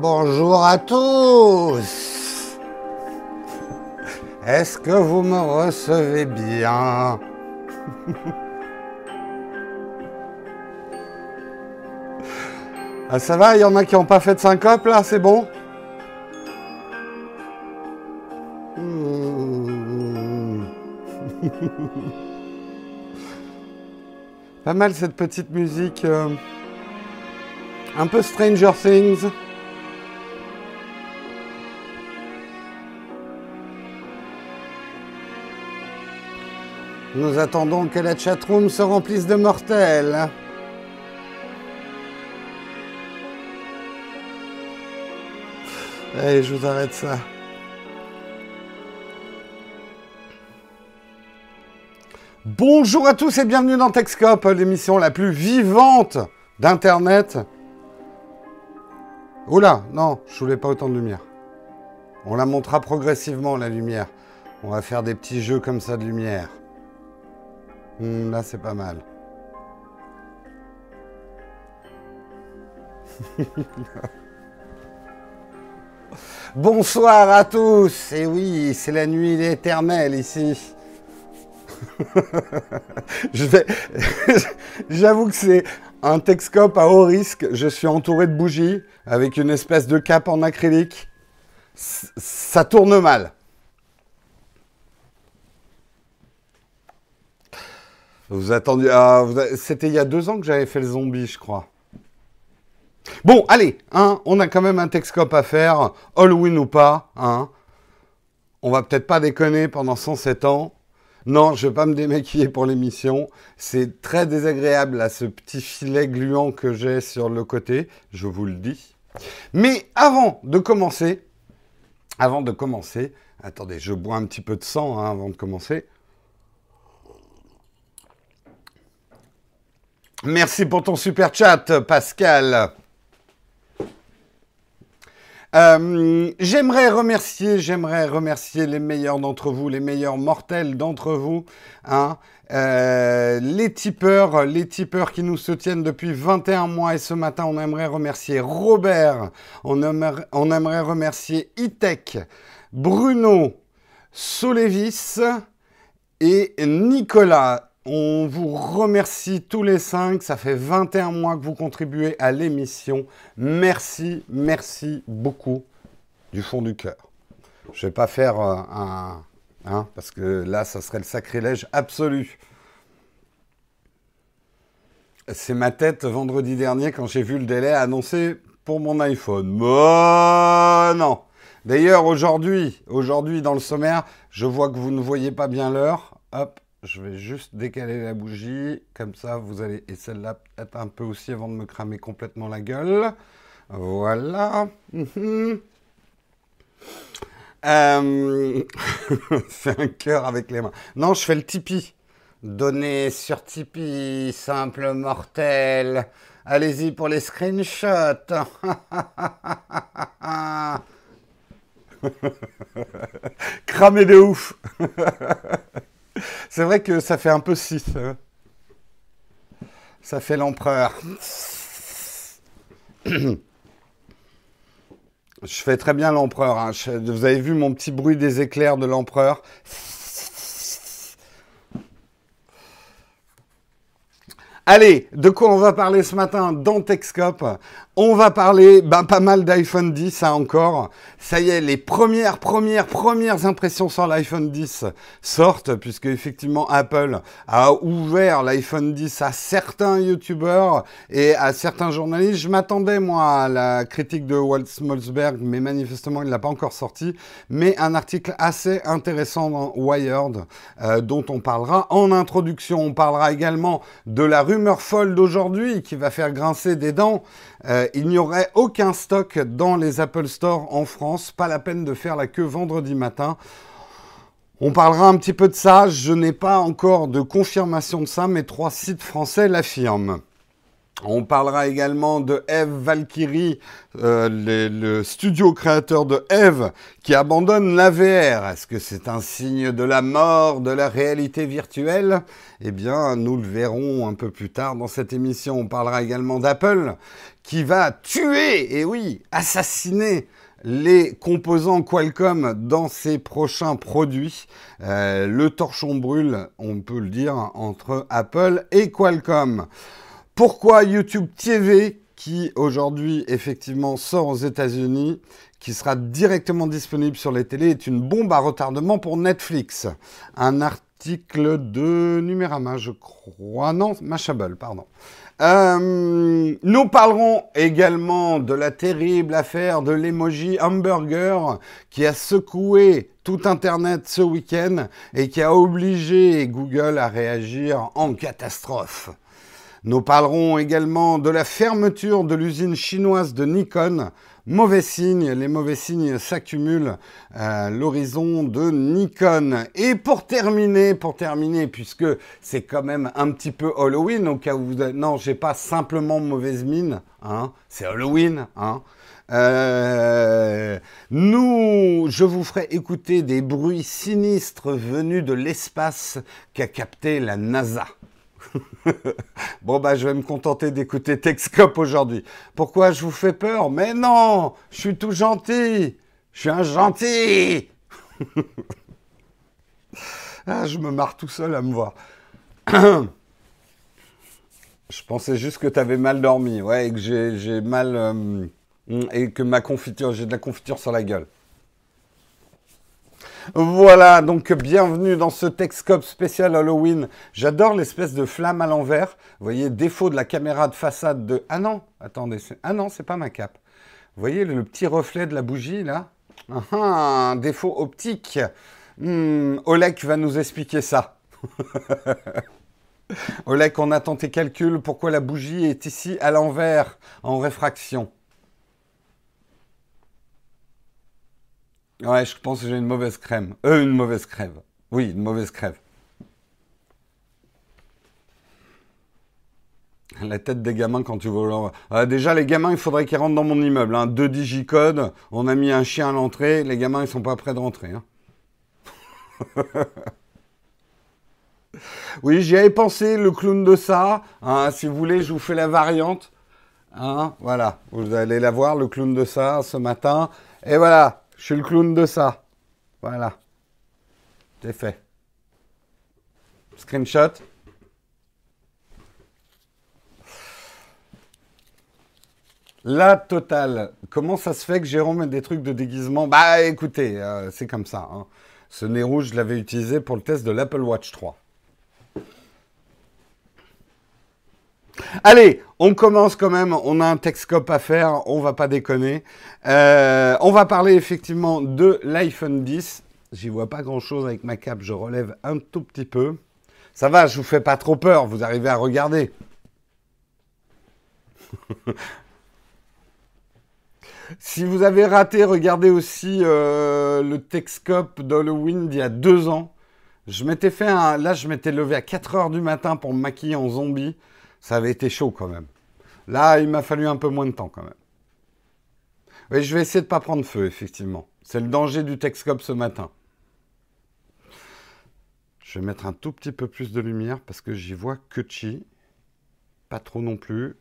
Bonjour à tous. Est-ce que vous me recevez bien? Ah ça va, il y en a qui n'ont pas fait de syncope là, c'est bon? Pas mal cette petite musique. euh, un peu Stranger Things. Nous attendons que la chatroom se remplisse de mortels. Allez, je vous arrête ça. Bonjour à tous et bienvenue dans Techscope, l'émission la plus vivante d'Internet. Oula, non, je voulais pas autant de lumière. On la montera progressivement, la lumière. On va faire des petits jeux comme ça de lumière. Hmm, là, c'est pas mal. Bonsoir à tous. Et oui, c'est la nuit éternelle ici. J'avoue que c'est un Texcope à haut risque. Je suis entouré de bougies avec une espèce de cape en acrylique. Ça tourne mal. Vous attendiez. ah, a- C'était il y a deux ans que j'avais fait le zombie, je crois. Bon, allez, hein, on a quand même un Texcope à faire, Halloween ou pas, hein. On va peut-être pas déconner pendant 107 ans. Non, je vais pas me démaquiller pour l'émission. C'est très désagréable là, ce petit filet gluant que j'ai sur le côté, je vous le dis. Mais avant de commencer, avant de commencer, attendez, je bois un petit peu de sang hein, avant de commencer. Merci pour ton super chat, Pascal. Euh, j'aimerais remercier, j'aimerais remercier les meilleurs d'entre vous, les meilleurs mortels d'entre vous, hein, euh, les tipeurs, les tipeurs qui nous soutiennent depuis 21 mois et ce matin on aimerait remercier Robert, on aimerait, remercier Itech, Bruno, Solevis et Nicolas. On vous remercie tous les cinq. Ça fait 21 mois que vous contribuez à l'émission. Merci, merci beaucoup du fond du cœur. Je vais pas faire euh, un... Hein, parce que là, ça serait le sacrilège absolu. C'est ma tête vendredi dernier quand j'ai vu le délai annoncé pour mon iPhone. Oh, non. D'ailleurs, aujourd'hui, aujourd'hui dans le sommaire, je vois que vous ne voyez pas bien l'heure. Hop, je vais juste décaler la bougie, comme ça vous allez, et celle-là peut-être un peu aussi avant de me cramer complètement la gueule. Voilà. Mhm. Euh, Fais un cœur avec les mains. Non, je fais le Tipeee. Donnez sur Tipeee, simple mortel. Allez-y pour les screenshots. Cramé de ouf. C'est vrai que ça fait un peu 6. Ça fait l'empereur. Je fais très bien l'empereur. hein. Vous avez vu mon petit bruit des éclairs de l'empereur? Allez, de quoi on va parler ce matin dans Techscope? On va parler ben, pas mal d'iPhone 10 ça encore. Ça y est, les premières, premières, premières impressions sur l'iPhone 10 sortent, puisque effectivement Apple a ouvert l'iPhone 10 à certains YouTubeurs et à certains journalistes. Je m'attendais moi à la critique de Walt Smolsberg, mais manifestement il ne l'a pas encore sorti. Mais un article assez intéressant dans Wired, euh, dont on parlera en introduction. On parlera également de la rumeur folle d'aujourd'hui qui va faire grincer des dents. Euh, il n'y aurait aucun stock dans les Apple Store en France. Pas la peine de faire la queue vendredi matin. On parlera un petit peu de ça. Je n'ai pas encore de confirmation de ça, mais trois sites français l'affirment. On parlera également de Eve Valkyrie, euh, le studio créateur de Eve, qui abandonne la VR. Est-ce que c'est un signe de la mort de la réalité virtuelle? Eh bien, nous le verrons un peu plus tard dans cette émission. On parlera également d'Apple, qui va tuer, et oui, assassiner les composants Qualcomm dans ses prochains produits. Euh, le torchon brûle, on peut le dire, entre Apple et Qualcomm. Pourquoi YouTube TV, qui aujourd'hui effectivement sort aux États-Unis, qui sera directement disponible sur les télés, est une bombe à retardement pour Netflix. Un article de Numérama, je crois. Non, Mashable, pardon. Euh, nous parlerons également de la terrible affaire de l'emoji hamburger qui a secoué tout Internet ce week-end et qui a obligé Google à réagir en catastrophe. Nous parlerons également de la fermeture de l'usine chinoise de Nikon. Mauvais signe, les mauvais signes s'accumulent à l'horizon de Nikon. Et pour terminer, pour terminer, puisque c'est quand même un petit peu Halloween, au cas où vous... Non, j'ai pas simplement mauvaise mine, hein, c'est Halloween, hein. Euh, nous, je vous ferai écouter des bruits sinistres venus de l'espace qu'a capté la NASA. bon, bah, je vais me contenter d'écouter Texcop aujourd'hui. Pourquoi je vous fais peur? Mais non, je suis tout gentil. Je suis un gentil. ah, je me marre tout seul à me voir. je pensais juste que tu avais mal dormi, ouais, et que j'ai mal. Euh, et que ma confiture, j'ai de la confiture sur la gueule. Voilà, donc bienvenue dans ce Texcope spécial Halloween. J'adore l'espèce de flamme à l'envers. Vous voyez, défaut de la caméra de façade de... Ah non, attendez, ah non, c'est pas ma cape. Vous voyez le petit reflet de la bougie là? Ah, Un défaut optique. Hmm, Olek va nous expliquer ça. Olek, on attend tes calculs. Pourquoi la bougie est ici à l'envers, en réfraction? Ouais, je pense que j'ai une mauvaise crème. Euh, une mauvaise crève. Oui, une mauvaise crève. La tête des gamins quand tu veux. Euh, déjà, les gamins, il faudrait qu'ils rentrent dans mon immeuble. Hein. Deux digicodes, on a mis un chien à l'entrée. Les gamins, ils sont pas prêts de rentrer. Hein. oui, j'y avais pensé, le clown de ça. Hein. si vous voulez, je vous fais la variante. Voilà, vous allez la voir, le clown de ça, ce matin. Et voilà, je suis le clown de ça. Voilà. C'est fait. Screenshot. La totale. Comment ça se fait que Jérôme ait des trucs de déguisement? Bah écoutez, euh, c'est comme ça. Hein. Ce nez rouge, je l'avais utilisé pour le test de l'Apple Watch 3. Allez, on commence quand même. On a un Texcope à faire. On va pas déconner. Euh, on va parler effectivement de l'iPhone 10. J'y vois pas grand chose avec ma cape. Je relève un tout petit peu. Ça va, je vous fais pas trop peur. Vous arrivez à regarder. si vous avez raté, regardez aussi euh, le Texcope d'Halloween d'il y a deux ans. Je m'étais fait. Là, je m'étais levé à 4 heures du matin pour me maquiller en zombie ça avait été chaud quand même. Là, il m'a fallu un peu moins de temps quand même. Oui, je vais essayer de ne pas prendre feu, effectivement. C'est le danger du Texcope ce matin. Je vais mettre un tout petit peu plus de lumière parce que j'y vois que chi. Pas trop non plus.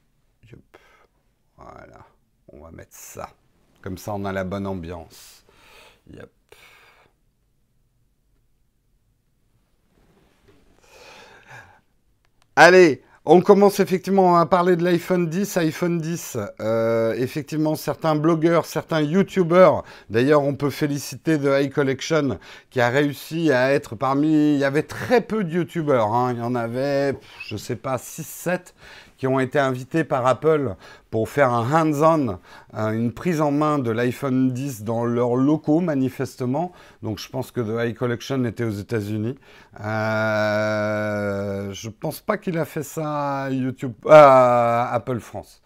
Voilà. On va mettre ça. Comme ça, on a la bonne ambiance. Yep. Allez, on commence effectivement à parler de l'iPhone 10, iPhone 10. Euh, effectivement, certains blogueurs, certains YouTubers, d'ailleurs, on peut féliciter The High Collection qui a réussi à être parmi. Il y avait très peu de YouTubers, hein. il y en avait, je sais pas, 6-7 qui ont été invités par Apple pour faire un hands-on, une prise en main de l'iPhone 10 dans leurs locaux, manifestement. Donc je pense que The High Collection était aux États-Unis. Euh, je pense pas qu'il a fait ça à YouTube, à Apple France.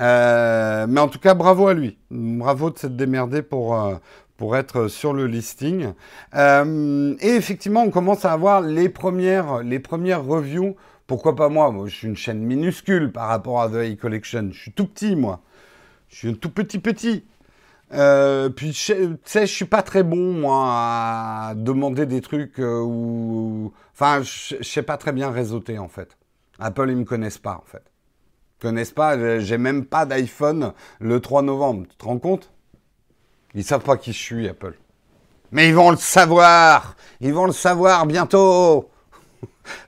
Euh, mais en tout cas, bravo à lui. Bravo de s'être démerdé pour, euh, pour être sur le listing. et effectivement, on commence à avoir les premières, les premières reviews Pourquoi pas moi? Moi, je suis une chaîne minuscule par rapport à The Collection. Je suis tout petit, moi. Je suis un tout petit petit. Euh, puis, tu sais, je suis pas très bon, moi, à demander des trucs euh, ou... Enfin, je sais pas très bien réseauter, en fait. Apple, ils me connaissent pas, en fait. Ils connaissent pas, j'ai même pas d'iPhone le 3 novembre. Tu te rends compte? Ils savent pas qui je suis, Apple. Mais ils vont le savoir Ils vont le savoir bientôt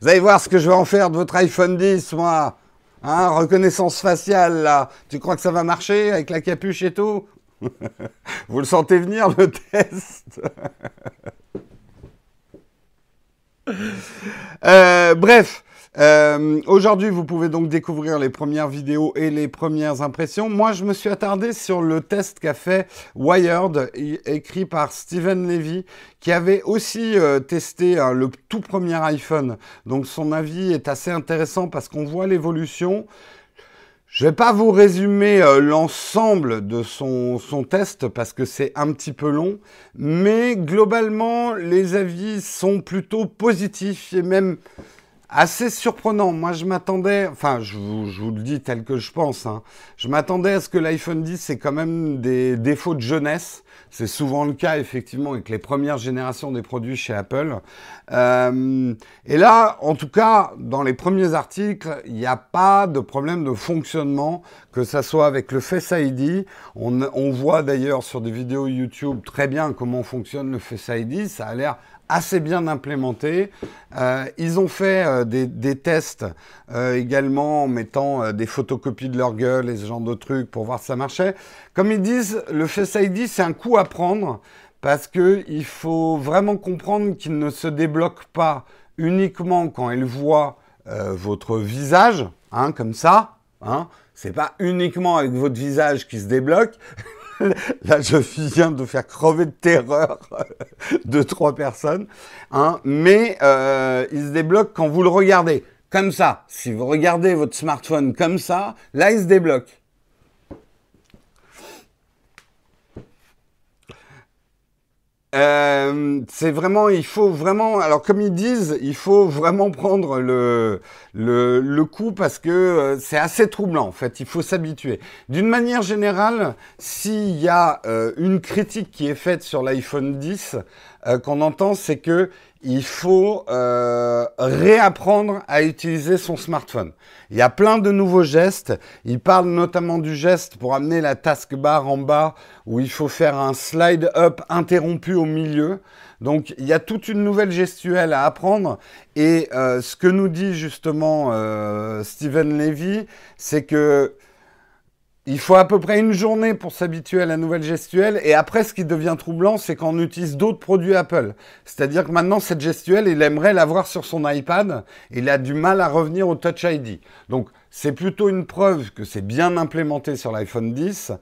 Vous allez voir ce que je vais en faire de votre iPhone 10, moi. Hein, reconnaissance faciale, là. Tu crois que ça va marcher avec la capuche et tout? Vous le sentez venir, le test? Euh, Bref, euh, aujourd'hui, vous pouvez donc découvrir les premières vidéos et les premières impressions. Moi, je me suis attardé sur le test qu'a fait Wired, écrit par Steven Levy, qui avait aussi euh, testé hein, le tout premier iPhone. Donc, son avis est assez intéressant parce qu'on voit l'évolution. Je vais pas vous résumer euh, l'ensemble de son, son, test parce que c'est un petit peu long, mais globalement, les avis sont plutôt positifs et même assez surprenant. Moi, je m'attendais, enfin, je vous, le dis tel que je pense, hein. je m'attendais à ce que l'iPhone 10 ait quand même des défauts de jeunesse. C'est souvent le cas, effectivement, avec les premières générations des produits chez Apple. Euh, et là, en tout cas, dans les premiers articles, il n'y a pas de problème de fonctionnement, que ça soit avec le Face ID. On, on voit d'ailleurs sur des vidéos YouTube très bien comment fonctionne le Face ID. Ça a l'air assez bien implémenté. Euh, ils ont fait euh, des, tests euh, également en mettant des photocopies de leur gueule et ce genre de trucs pour voir si ça marchait. Comme ils disent, le Face ID, c'est un coup à prendre parce qu'il faut vraiment comprendre qu'il ne se débloque pas uniquement quand il voit votre visage, hein, comme ça. Hein. C'est pas uniquement avec votre visage qui se débloque. Là, je viens de faire crever de terreur de trois personnes. Hein. Mais euh, il se débloque quand vous le regardez. Comme ça. Si vous regardez votre smartphone comme ça, là, il se débloque. Euh, c'est vraiment, il faut vraiment, alors comme ils disent, il faut vraiment prendre le, le, le coup parce que euh, c'est assez troublant en fait, il faut s'habituer. D'une manière générale, s'il y a euh, une critique qui est faite sur l'iPhone 10, qu'on entend, c'est que il faut euh, réapprendre à utiliser son smartphone. Il y a plein de nouveaux gestes. Il parle notamment du geste pour amener la taskbar en bas où il faut faire un slide up interrompu au milieu. Donc il y a toute une nouvelle gestuelle à apprendre. Et euh, ce que nous dit justement euh, Steven Levy, c'est que il faut à peu près une journée pour s'habituer à la nouvelle gestuelle. Et après, ce qui devient troublant, c'est qu'on utilise d'autres produits Apple. C'est-à-dire que maintenant, cette gestuelle, il aimerait l'avoir sur son iPad. Il a du mal à revenir au Touch ID. Donc, c'est plutôt une preuve que c'est bien implémenté sur l'iPhone 10.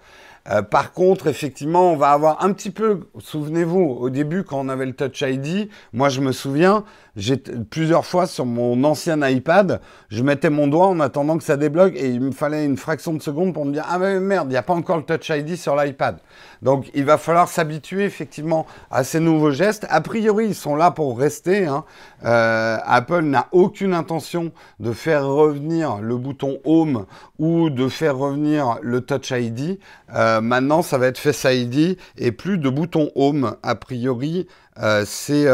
Euh, par contre, effectivement, on va avoir un petit peu, souvenez-vous, au début, quand on avait le Touch ID, moi je me souviens, j'ai plusieurs fois sur mon ancien iPad, je mettais mon doigt en attendant que ça débloque et il me fallait une fraction de seconde pour me dire ah mais merde, il n'y a pas encore le Touch ID sur l'iPad. Donc il va falloir s'habituer effectivement à ces nouveaux gestes. A priori, ils sont là pour rester. Hein. Euh, Apple n'a aucune intention de faire revenir le bouton Home ou de faire revenir le Touch ID. Euh, maintenant, ça va être Face ID et plus de bouton Home. A priori, euh, c'est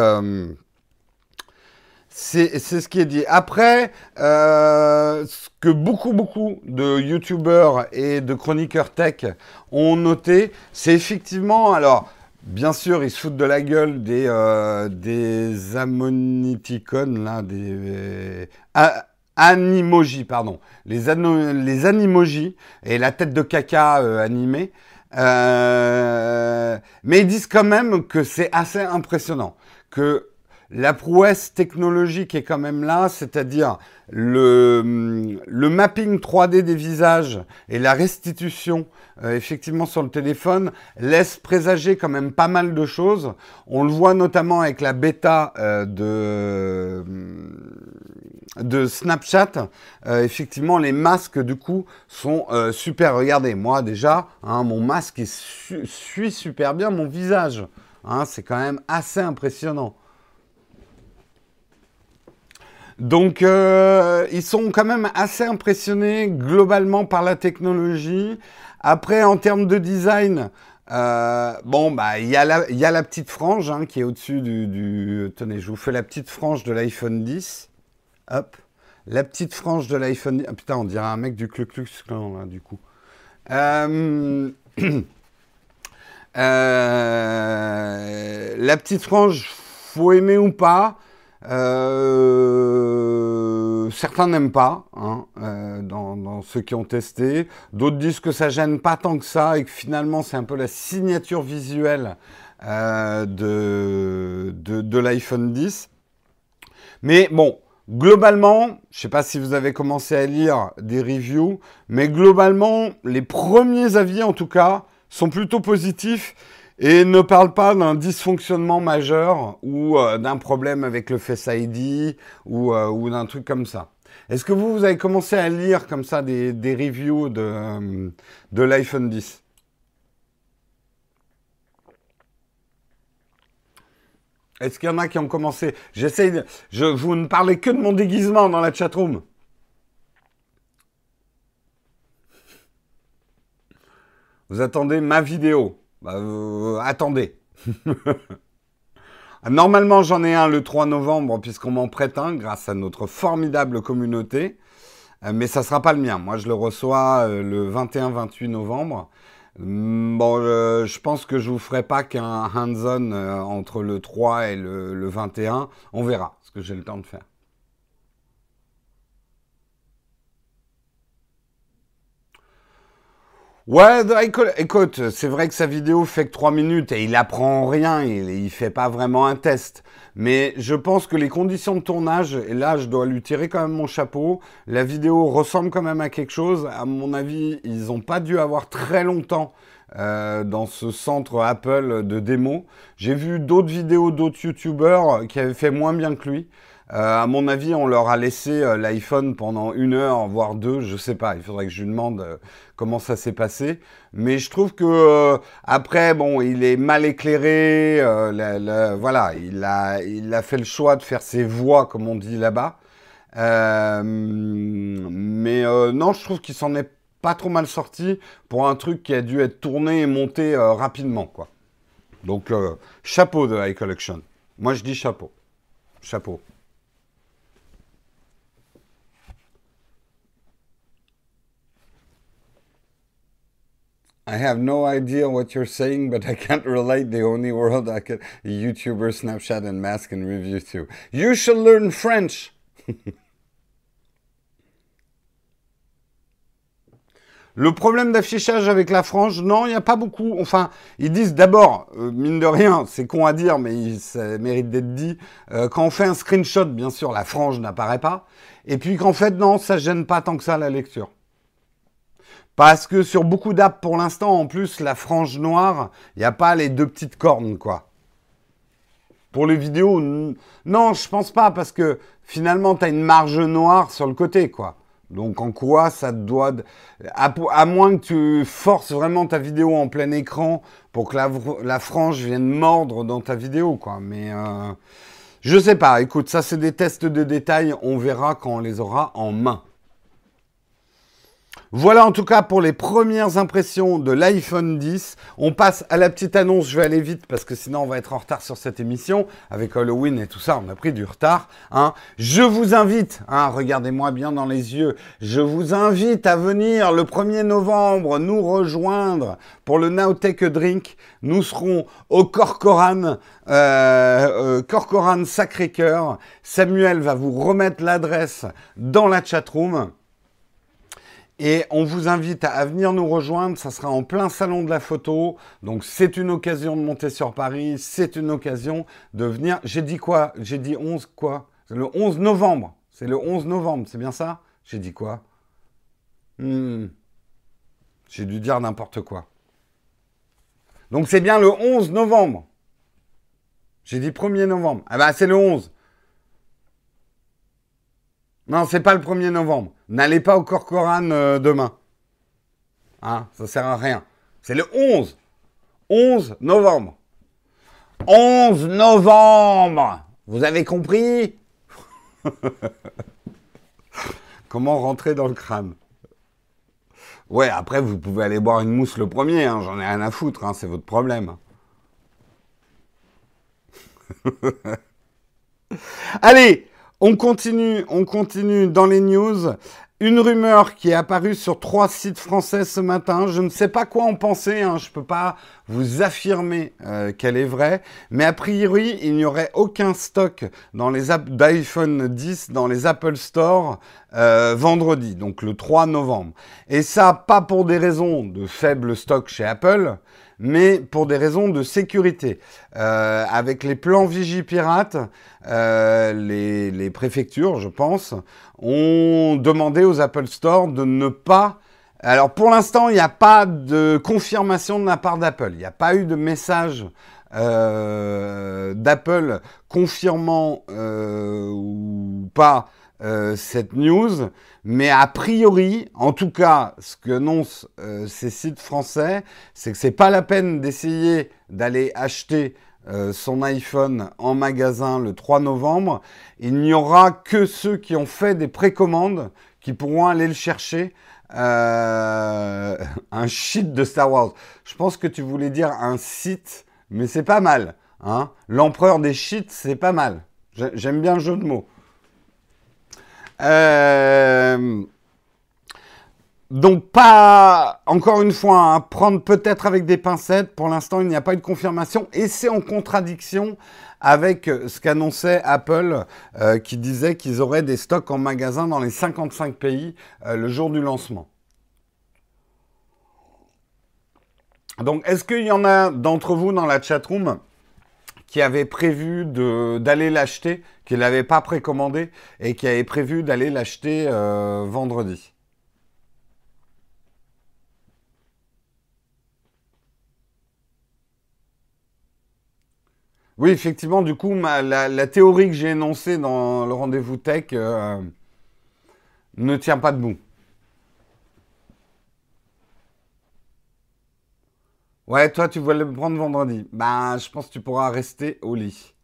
c'est ce qui est dit. Après, euh, ce que beaucoup, beaucoup de youtubeurs et de chroniqueurs tech ont noté, c'est effectivement, alors, bien sûr, ils se foutent de la gueule des, euh, des ammoniticons, là, des... Euh, Animoji, pardon. Les, les animojis et la tête de caca animée. mais ils disent quand même que c'est assez impressionnant. Que la prouesse technologique est quand même là, c'est-à-dire le, mapping 3D des visages et la restitution euh, effectivement sur le téléphone laisse présager quand même pas mal de choses. On le voit notamment avec la bêta euh, de, de Snapchat. Euh, effectivement, les masques du coup sont super. Regardez, moi déjà, hein, mon masque suit super bien mon visage. Hein, c'est quand même assez impressionnant. Donc, euh, ils sont quand même assez impressionnés globalement par la technologie. Après, en termes de design, euh, bon, bah, il y, a la, petite frange hein, qui est au-dessus du, Tenez, je vous fais la petite frange de l'iPhone 10. Hop. La petite frange de l'iPhone 10. Ah putain, on dirait un mec du Klux Klan, là, du coup. Euh, la petite frange, faut aimer ou pas. Euh, certains n'aiment pas, hein, euh, dans, ceux qui ont testé. D'autres disent que ça gêne pas tant que ça et que finalement c'est un peu la signature visuelle euh, de, de, l'iPhone 10. Mais bon, globalement, je sais pas si vous avez commencé à lire des reviews, mais globalement, les premiers avis en tout cas sont plutôt positifs et ne parle pas d'un dysfonctionnement majeur ou euh, d'un problème avec le Face ID ou, euh, ou d'un truc comme ça. Est-ce que vous, vous avez commencé à lire comme ça des, des reviews de, euh, de l'iPhone 10 Est-ce qu'il y en a qui ont commencé? J'essaye de... Je, vous ne parlez que de mon déguisement dans la chatroom. Vous attendez ma vidéo. Bah, euh, attendez. Normalement, j'en ai un le 3 novembre, puisqu'on m'en prête un grâce à notre formidable communauté. Euh, mais ça ne sera pas le mien. Moi, je le reçois euh, le 21-28 novembre. Mm, bon, je pense que je vous ferai pas qu'un hands-on entre le 3 et le, le 21. On verra ce que j'ai le temps de faire. Ouais, écoute, c'est vrai que sa vidéo fait que 3 minutes et il apprend rien, il, il fait pas vraiment un test. Mais je pense que les conditions de tournage, et là je dois lui tirer quand même mon chapeau, la vidéo ressemble quand même à quelque chose. À mon avis, ils n'ont pas dû avoir très longtemps euh, dans ce centre Apple de démo. J'ai vu d'autres vidéos d'autres YouTubers qui avaient fait moins bien que lui. Euh, à mon avis, on leur a laissé euh, l'iPhone pendant une heure, voire deux, je sais pas. Il faudrait que je lui demande euh, comment ça s'est passé. Mais je trouve que après, bon, il est mal éclairé. voilà, il a, il a fait le choix de faire ses voix, comme on dit là-bas. mais non, je trouve qu'il s'en est pas trop mal sorti pour un truc qui a dû être tourné et monté rapidement, quoi. Donc, chapeau de iCollection. Moi, je dis chapeau. Chapeau. I have no idea what you're saying, but I can't relate. The only world I can YouTuber, Snapchat, and mask and review to. You should learn French. Le problème d'affichage avec la frange, non, il n'y a pas beaucoup. Enfin, ils disent d'abord, euh, mine de rien, c'est con à dire, mais ça mérite d'être dit, euh, quand on fait un screenshot, bien sûr, la frange n'apparaît pas. Et puis qu'en fait, non, ça gêne pas tant que ça la lecture. Parce que sur beaucoup d'apps pour l'instant, en plus, la frange noire, il n'y a pas les deux petites cornes, quoi. Pour les vidéos, non, je pense pas, parce que finalement, tu as une marge noire sur le côté, quoi. Donc en quoi ça doit... À, moins que tu forces vraiment ta vidéo en plein écran pour que la, frange vienne mordre dans ta vidéo, quoi. Mais euh, je sais pas, écoute, ça c'est des tests de détail, on verra quand on les aura en main. Voilà en tout cas pour les premières impressions de l'iPhone 10. On passe à la petite annonce, je vais aller vite parce que sinon on va être en retard sur cette émission. Avec Halloween et tout ça, on a pris du retard. Hein. Je vous invite, hein, regardez-moi bien dans les yeux, je vous invite à venir le 1er novembre nous rejoindre pour le Nowtech Drink. Nous serons au Corcoran, euh, euh, Corcoran Sacré-Cœur. Samuel va vous remettre l'adresse dans la chatroom. Et on vous invite à venir nous rejoindre, ça sera en plein salon de la photo. Donc c'est une occasion de monter sur Paris, c'est une occasion de venir. J'ai dit quoi? J'ai dit 11 quoi? Le 11 novembre. C'est le 11 novembre, c'est bien ça? J'ai dit quoi? Hmm. J'ai dû dire n'importe quoi. Donc c'est bien le 11 novembre. J'ai dit 1er novembre. Ah bah c'est le 11. Non, c'est pas le 1er novembre. N'allez pas au Corcoran euh, demain. Hein, ça sert à rien. C'est le 11. 11 novembre. 11 novembre. Vous avez compris? Comment rentrer dans le crâne? Ouais, après, vous pouvez aller boire une mousse le premier, hein, j'en ai rien à foutre, hein, c'est votre problème. Allez, on continue, on continue dans les news. Une rumeur qui est apparue sur trois sites français ce matin. Je ne sais pas quoi en penser. Hein. Je ne peux pas vous affirmer euh, qu'elle est vraie. Mais a priori, il n'y aurait aucun stock d'iPhone 10 dans les Apple Store euh, vendredi, donc le 3 novembre. Et ça, pas pour des raisons de faible stock chez Apple, mais pour des raisons de sécurité. Euh, avec les plans Vigipirate, euh, les, préfectures, je pense, ont demandé aux Apple Store de ne pas... Alors pour l'instant, il n'y a pas de confirmation de la part d'Apple. Il n'y a pas eu de message euh, d'Apple confirmant euh, ou pas cette news. Mais a priori, en tout cas, ce qu'annoncent euh, ces sites français, c'est que c'est pas la peine d'essayer d'aller acheter euh, son iPhone en magasin le 3 novembre. Il n'y aura que ceux qui ont fait des précommandes qui pourront aller le chercher. Euh, un shit de Star Wars. Je pense que tu voulais dire un site, mais c'est pas mal. Hein L'empereur des shits, c'est pas mal. J'aime bien le jeu de mots. Euh, donc pas, encore une fois, hein, prendre peut-être avec des pincettes. Pour l'instant, il n'y a pas de confirmation et c'est en contradiction avec ce qu'annonçait Apple, euh, qui disait qu'ils auraient des stocks en magasin dans les 55 pays euh, le jour du lancement. Donc, est-ce qu'il y en a d'entre vous dans la chatroom qui avait prévu d'aller l'acheter, qui ne l'avait pas précommandé et qui avait prévu d'aller l'acheter euh, vendredi. Oui, effectivement, du coup, la, théorie que j'ai énoncée dans le rendez-vous tech euh, ne tient pas debout. Ouais, toi, tu voulais le prendre vendredi. Ben, je pense que tu pourras rester au lit.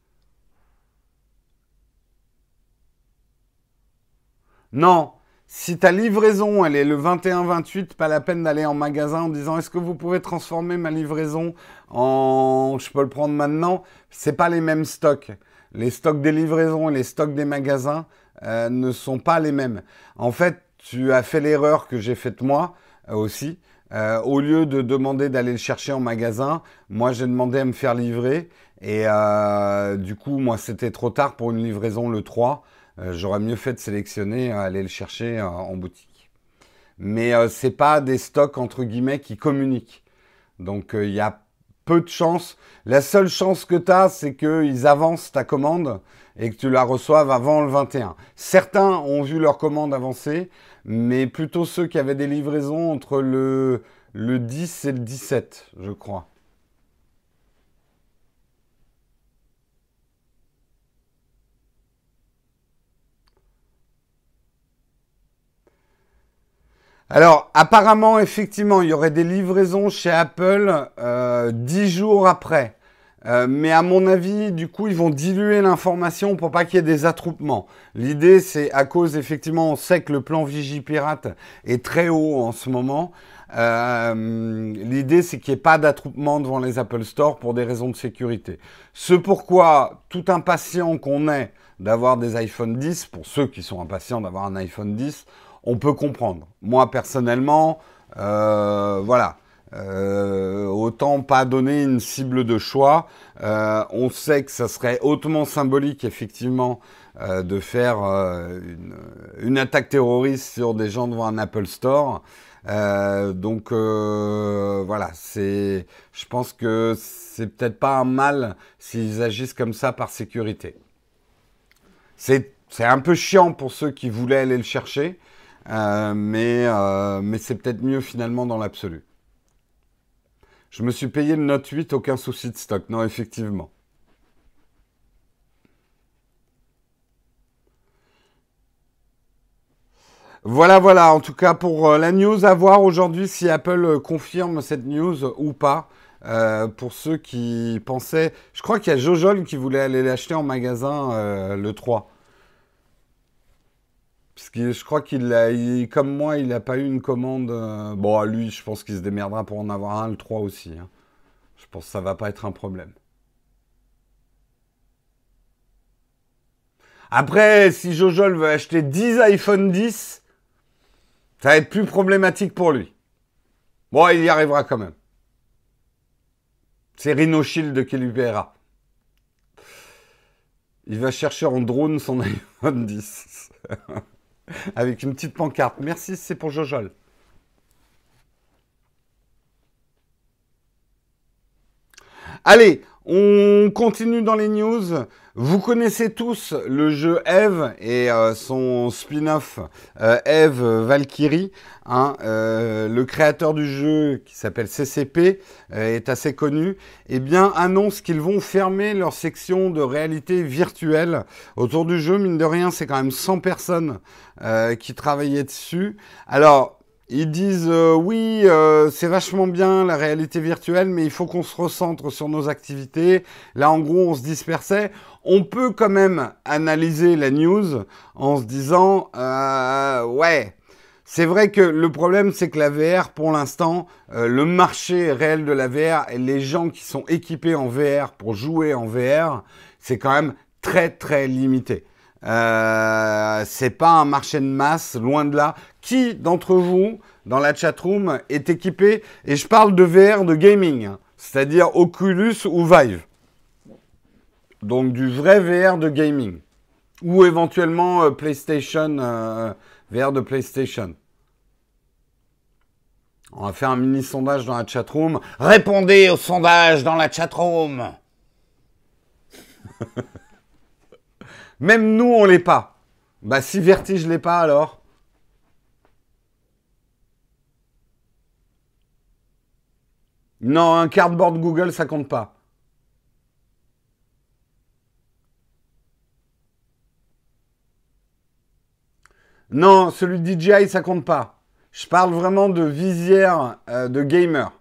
Non, si ta livraison, elle est le 21-28, pas la peine d'aller en magasin en disant est-ce que vous pouvez transformer ma livraison en je peux le prendre maintenant? C'est pas les mêmes stocks. Les stocks des livraisons et les stocks des magasins euh, ne sont pas les mêmes. En fait, tu as fait l'erreur que j'ai faite moi euh, aussi. Euh, au lieu de demander d'aller le chercher en magasin, moi j'ai demandé à me faire livrer. Et euh, du coup, moi c'était trop tard pour une livraison le 3. Euh, j'aurais mieux fait de sélectionner, aller le chercher en boutique. Mais c'est pas des stocks entre guillemets qui communiquent. Donc il y a peu de chance. La seule chance que tu as, c'est qu'ils avancent ta commande et que tu la reçoives avant le 21. Certains ont vu leur commande avancer mais plutôt ceux qui avaient des livraisons entre le, le 10 et le 17, je crois. Alors, apparemment, effectivement, il y aurait des livraisons chez Apple euh, 10 jours après. Euh, mais à mon avis, du coup, ils vont diluer l'information pour pas qu'il y ait des attroupements. L'idée, c'est à cause, effectivement, on sait que le plan Vigipirate est très haut en ce moment. Euh, L'idée, c'est qu'il n'y ait pas d'attroupement devant les Apple Store pour des raisons de sécurité. Ce pourquoi tout impatient qu'on est d'avoir des iPhone 10, pour ceux qui sont impatients d'avoir un iPhone 10, on peut comprendre. Moi, personnellement, euh, voilà. Euh, autant pas donner une cible de choix. Euh, on sait que ça serait hautement symbolique, effectivement, euh, de faire une, une, attaque terroriste sur des gens devant un Apple Store. donc voilà, c'est, je pense que c'est peut-être pas un mal s'ils agissent comme ça par sécurité. C'est, c'est un peu chiant pour ceux qui voulaient aller le chercher, mais, mais c'est peut-être mieux finalement dans l'absolu. Je me suis payé le Note 8, aucun souci de stock. Non, effectivement. Voilà, voilà, en tout cas pour euh, la news, à voir aujourd'hui si Apple euh, confirme cette news ou pas. Euh, pour ceux qui pensaient, je crois qu'il y a Jojol qui voulait aller l'acheter en magasin le 3. Parce que je crois qu'il a, comme moi, il n'a pas eu une commande. Euh, bon, lui, je pense qu'il se démerdera pour en avoir un, le 3 aussi. Hein. Je pense que ça va pas être un problème. Après, si Jojol veut acheter 10 iPhone 10, ça va être plus problématique pour lui. Bon, il y arrivera quand même. C'est Rhino Shield qui lui paiera. Il va chercher en drone son iPhone 10. Avec une petite pancarte. Merci, c'est pour Jojol. Allez, on continue dans les news. Vous connaissez tous le jeu Eve et euh, son spin-off euh, Eve Valkyrie. Hein, euh, le créateur du jeu qui s'appelle CCP est assez connu. Eh bien, annonce qu'ils vont fermer leur section de réalité virtuelle autour du jeu. Mine de rien, c'est quand même 100 personnes qui travaillaient dessus. Alors, ils disent euh, oui, euh, c'est vachement bien la réalité virtuelle, mais il faut qu'on se recentre sur nos activités. Là, en gros, on se dispersait. On peut quand même analyser la news en se disant euh, ouais. C'est vrai que le problème, c'est que la VR, pour l'instant, le marché réel de la VR et les gens qui sont équipés en VR pour jouer en VR, c'est quand même très très limité. Euh, c'est pas un marché de masse, loin de là. Qui d'entre vous, dans la chatroom, est équipé Et je parle de VR de gaming, hein, c'est-à-dire Oculus ou Vive. Donc du vrai VR de gaming. Ou éventuellement euh, PlayStation, euh, VR de PlayStation. On va faire un mini sondage dans la chatroom. Répondez au sondage dans la chatroom. Même nous, on l'est pas. Bah, si Vertige l'est pas, alors? Non, un cardboard Google, ça compte pas. Non, celui de DJI, ça compte pas. Je parle vraiment de visière euh, de gamer.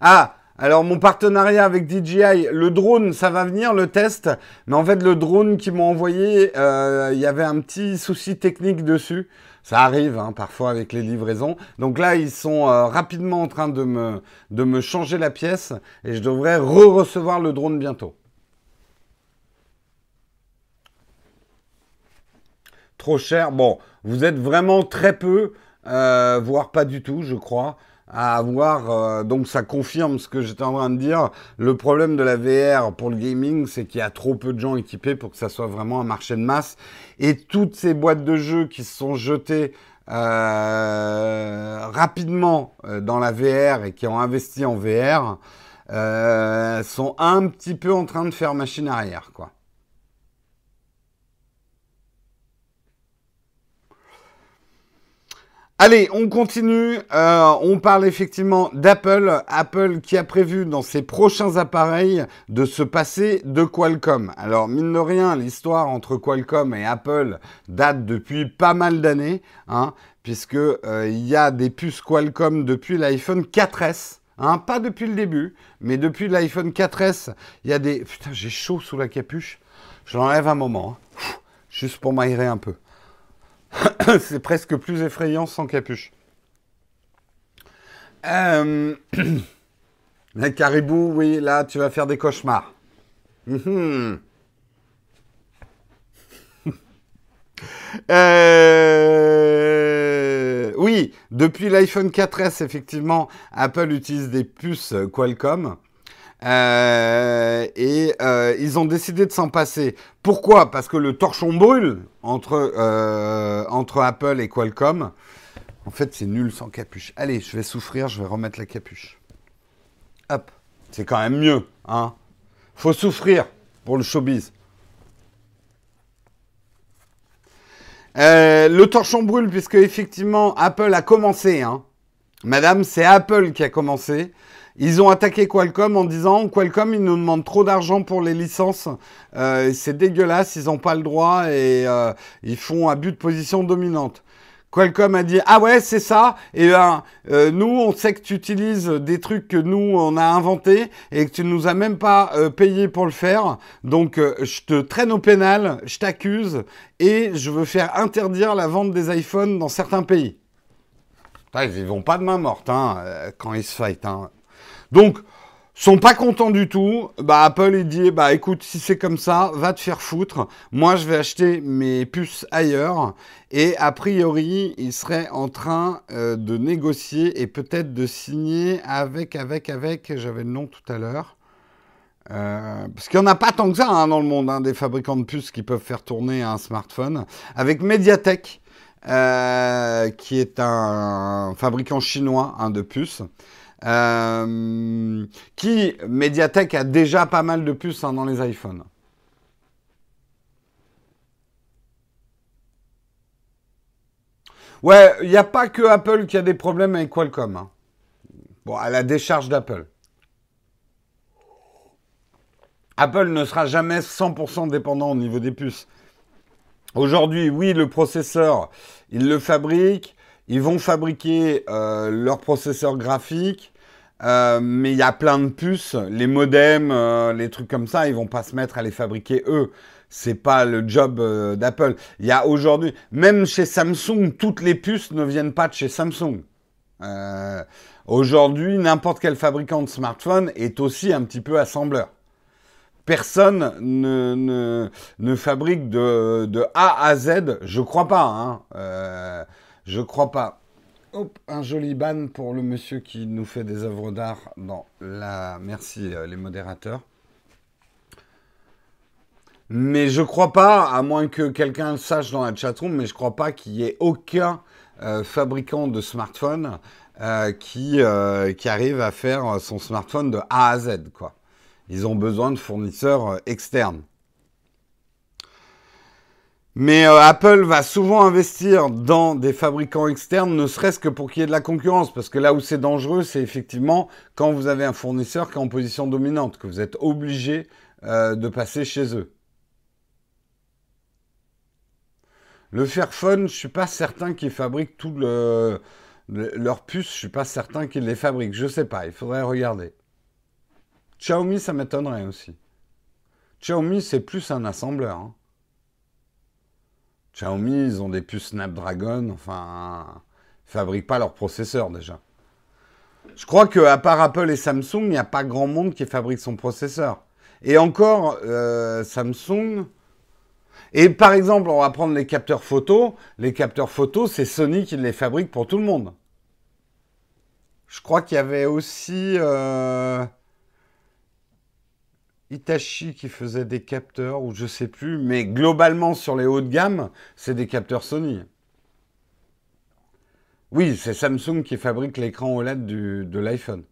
Ah, alors mon partenariat avec DJI, le drone, ça va venir, le test. Mais en fait, le drone qu'ils m'ont envoyé, euh, il y avait un petit souci technique dessus. Ça arrive hein, parfois avec les livraisons. Donc là, ils sont euh, rapidement en train de me, changer la pièce et je devrais re-recevoir le drone bientôt. Trop cher. Bon, vous êtes vraiment très peu, euh, voire pas du tout, je crois à avoir. Euh, donc ça confirme ce que j'étais en train de dire. Le problème de la VR pour le gaming, c'est qu'il y a trop peu de gens équipés pour que ça soit vraiment un marché de masse. Et toutes ces boîtes de jeux qui se sont jetées euh, rapidement euh, dans la VR et qui ont investi en VR sont un petit peu en train de faire machine arrière, quoi. Allez, on continue. Euh, on parle effectivement d'Apple. Apple qui a prévu dans ses prochains appareils de se passer de Qualcomm. Alors, mine de rien, l'histoire entre Qualcomm et Apple date depuis pas mal d'années, hein, puisque euh, il y a des puces Qualcomm depuis l'iPhone 4S. Hein, pas depuis le début, mais depuis l'iPhone 4S, il y a des... Putain, j'ai chaud sous la capuche. Je l'enlève un moment, hein. juste pour m'aérer un peu. c'est presque plus effrayant sans capuche. Euh... La caribou, oui, là, tu vas faire des cauchemars. Mhm. Euh, oui, depuis l'iPhone 4S, effectivement, Apple utilise des puces Qualcomm. Euh, et euh, ils ont décidé de s'en passer. Pourquoi? Parce que le torchon brûle entre, euh, entre Apple et Qualcomm. En fait, c'est nul sans capuche. Allez, je vais souffrir, je vais remettre la capuche. Hop, c'est quand même mieux, hein. Faut souffrir pour le showbiz. le torchon brûle puisque effectivement Apple a commencé. Hein. Madame, c'est Apple qui a commencé. Ils ont attaqué Qualcomm en disant Qualcomm, ils nous demandent trop d'argent pour les licences. Euh, c'est dégueulasse, ils n'ont pas le droit et euh, ils font abus de position dominante. Qualcomm a dit ah ouais c'est ça et ben euh, nous on sait que tu utilises des trucs que nous on a inventés et que tu nous as même pas euh, payé pour le faire donc je te traîne au pénal je t'accuse et je veux faire interdire la vente des iPhones dans certains pays ils vont pas de main morte hein, quand ils se fight hein. Donc sont pas contents du tout. Bah Apple il dit bah écoute si c'est comme ça, va te faire foutre. Moi je vais acheter mes puces ailleurs et a priori il serait en train euh, de négocier et peut-être de signer avec avec avec j'avais le nom tout à l'heure. Euh, parce qu'il n'y en a pas tant que ça hein, dans le monde, hein, des fabricants de puces qui peuvent faire tourner un smartphone. Avec Mediatek, euh, qui est un fabricant chinois hein, de puces. Euh, qui, Mediatek a déjà pas mal de puces hein, dans les iPhones. Ouais, il n'y a pas que Apple qui a des problèmes avec Qualcomm. Hein. Bon, à la décharge d'Apple. Apple ne sera jamais 100% dépendant au niveau des puces. Aujourd'hui, oui, le processeur, ils le fabriquent. Ils vont fabriquer euh, leur processeur graphique, euh, mais il y a plein de puces, les modems, euh, les trucs comme ça, ils vont pas se mettre à les fabriquer eux. C'est pas le job d'Apple. Il y a aujourd'hui, même chez Samsung, toutes les puces ne viennent pas de chez Samsung. aujourd'hui, n'importe quel fabricant de smartphone est aussi un petit peu assembleur personne ne, fabrique de, A à Z, je crois pas. Hein. Euh, je crois pas. Hop, un joli ban pour le monsieur qui nous fait des œuvres d'art dans la. Merci euh, les modérateurs. Mais je crois pas, à moins que quelqu'un le sache dans la chatroom, mais je crois pas qu'il y ait aucun euh, fabricant de smartphone euh, qui, qui arrive à faire son smartphone de A à Z, quoi. Ils ont besoin de fournisseurs externes. Mais euh, Apple va souvent investir dans des fabricants externes, ne serait-ce que pour qu'il y ait de la concurrence. Parce que là où c'est dangereux, c'est effectivement quand vous avez un fournisseur qui est en position dominante, que vous êtes obligé euh, de passer chez eux. Le Fairphone, je suis pas certain qu'ils fabriquent tout le, leurs puces. Je suis pas certain qu'ils les fabriquent. Je sais pas. Il faudrait regarder. Xiaomi, ça m'étonnerait aussi. Xiaomi, c'est plus un assembleur. Hein. Xiaomi, ils ont des puces Snapdragon, enfin, ils fabriquent pas leurs processeurs déjà. Je crois que à part Apple et Samsung, il n'y a pas grand monde qui fabrique son processeur. Et encore, euh, Samsung. Et par exemple, on va prendre les capteurs photo. Les capteurs photo, c'est Sony qui les fabrique pour tout le monde. Je crois qu'il y avait aussi. Euh, Itachi qui faisait des capteurs, ou je sais plus, mais globalement sur les hauts de gamme, c'est des capteurs Sony. Oui, c'est Samsung qui fabrique l'écran OLED de l'iPhone.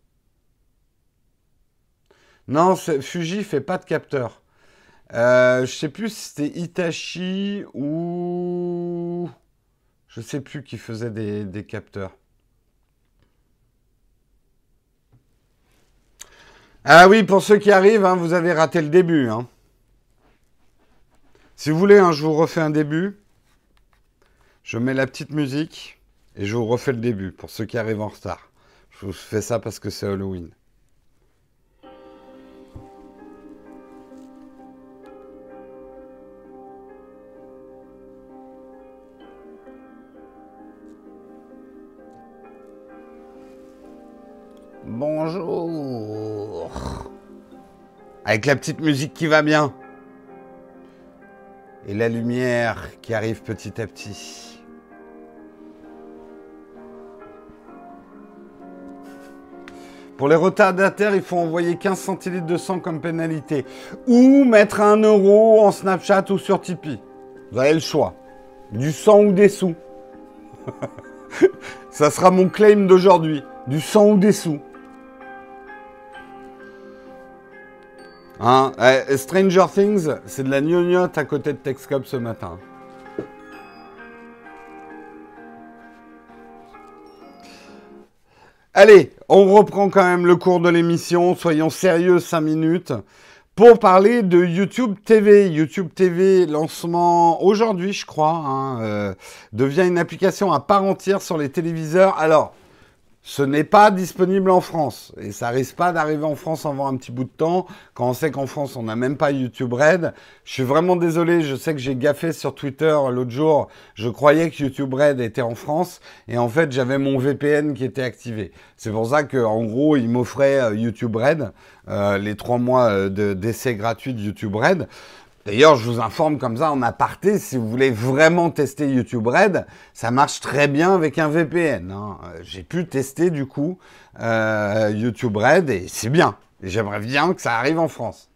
Non, Fuji fait pas de capteurs. Euh, je sais plus si c'était Itachi ou je sais plus qui faisait des capteurs. Ah oui, pour ceux qui arrivent, hein, vous avez raté le début. Hein. Si vous voulez, hein, je vous refais un début. Je mets la petite musique et je vous refais le début pour ceux qui arrivent en retard. Je vous fais ça parce que c'est Halloween. Bonjour. Avec la petite musique qui va bien. Et la lumière qui arrive petit à petit. Pour les retardataires, il faut envoyer 15 centilitres de sang comme pénalité. Ou mettre un euro en Snapchat ou sur Tipeee. Vous avez le choix. Du sang ou des sous. Ça sera mon claim d'aujourd'hui. Du sang ou des sous. Hein, eh, Stranger Things, c'est de la gnognotte à côté de Texcop ce matin. Allez, on reprend quand même le cours de l'émission. Soyons sérieux 5 minutes. pour parler de YouTube TV. YouTube TV, lancement aujourd'hui, je crois, hein, euh, devient une application à part entière sur les téléviseurs. Alors, ce n'est pas disponible en France et ça risque pas d'arriver en France avant un petit bout de temps quand on sait qu'en France on n'a même pas YouTube Red. Je suis vraiment désolé, je sais que j'ai gaffé sur Twitter l'autre jour, je croyais que YouTube Red était en France et en fait j'avais mon VPN qui était activé. C'est pour ça que en gros il m'offrait euh, YouTube Red, euh, les trois mois euh, d'essai gratuit de YouTube Red. D'ailleurs, je vous informe comme ça en aparté, si vous voulez vraiment tester YouTube Red, ça marche très bien avec un VPN. Hein. J'ai pu tester du coup euh, YouTube Red et c'est bien. J'aimerais bien que ça arrive en France.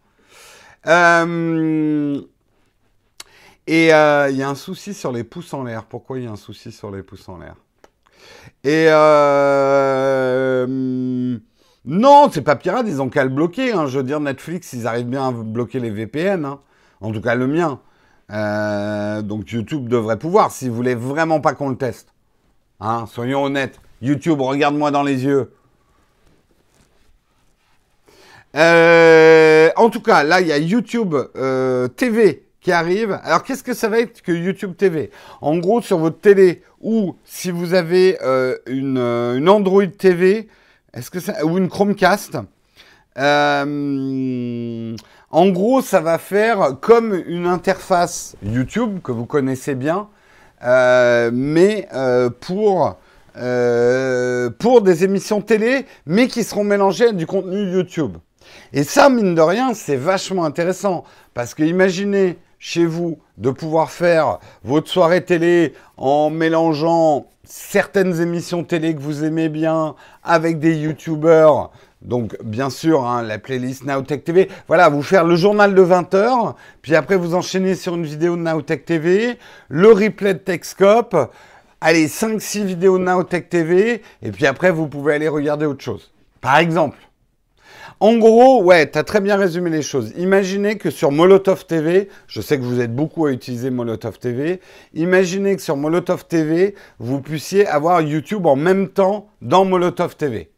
Euh, et euh, il y a un souci sur les pouces en l'air. Pourquoi il y a un souci sur les pouces en l'air? Et non, c'est pas pirate, ils ont qu'à le bloquer. Hein. Je veux dire, Netflix, ils arrivent bien à bloquer les VPN. Hein en tout cas le mien. Euh, donc YouTube devrait pouvoir, si vous voulez vraiment pas qu'on le teste. Hein, soyons honnêtes. YouTube, regarde-moi dans les yeux. Euh, en tout cas, là, il y a YouTube euh, TV qui arrive. Alors, qu'est-ce que ça va être que YouTube TV En gros, sur votre télé ou si vous avez une, Android TV, est-ce que ou une Chromecast, en gros, ça va faire comme une interface YouTube que vous connaissez bien, euh, mais euh, pour, euh, pour des émissions télé, mais qui seront mélangées à du contenu YouTube. Et ça, mine de rien, c'est vachement intéressant. Parce que imaginez chez vous de pouvoir faire votre soirée télé en mélangeant certaines émissions télé que vous aimez bien avec des YouTubers donc, bien sûr, hein, la playlist Nowtech TV. Voilà, vous faire le journal de 20h, puis après vous enchaînez sur une vidéo de Nowtech TV, le replay de Techscope, allez, 5-6 vidéos de Nowtech TV, et puis après vous pouvez aller regarder autre chose. Par exemple. En gros, ouais, tu très bien résumé les choses. Imaginez que sur Molotov TV, je sais que vous êtes beaucoup à utiliser Molotov TV, imaginez que sur Molotov TV, vous puissiez avoir YouTube en même temps dans Molotov TV.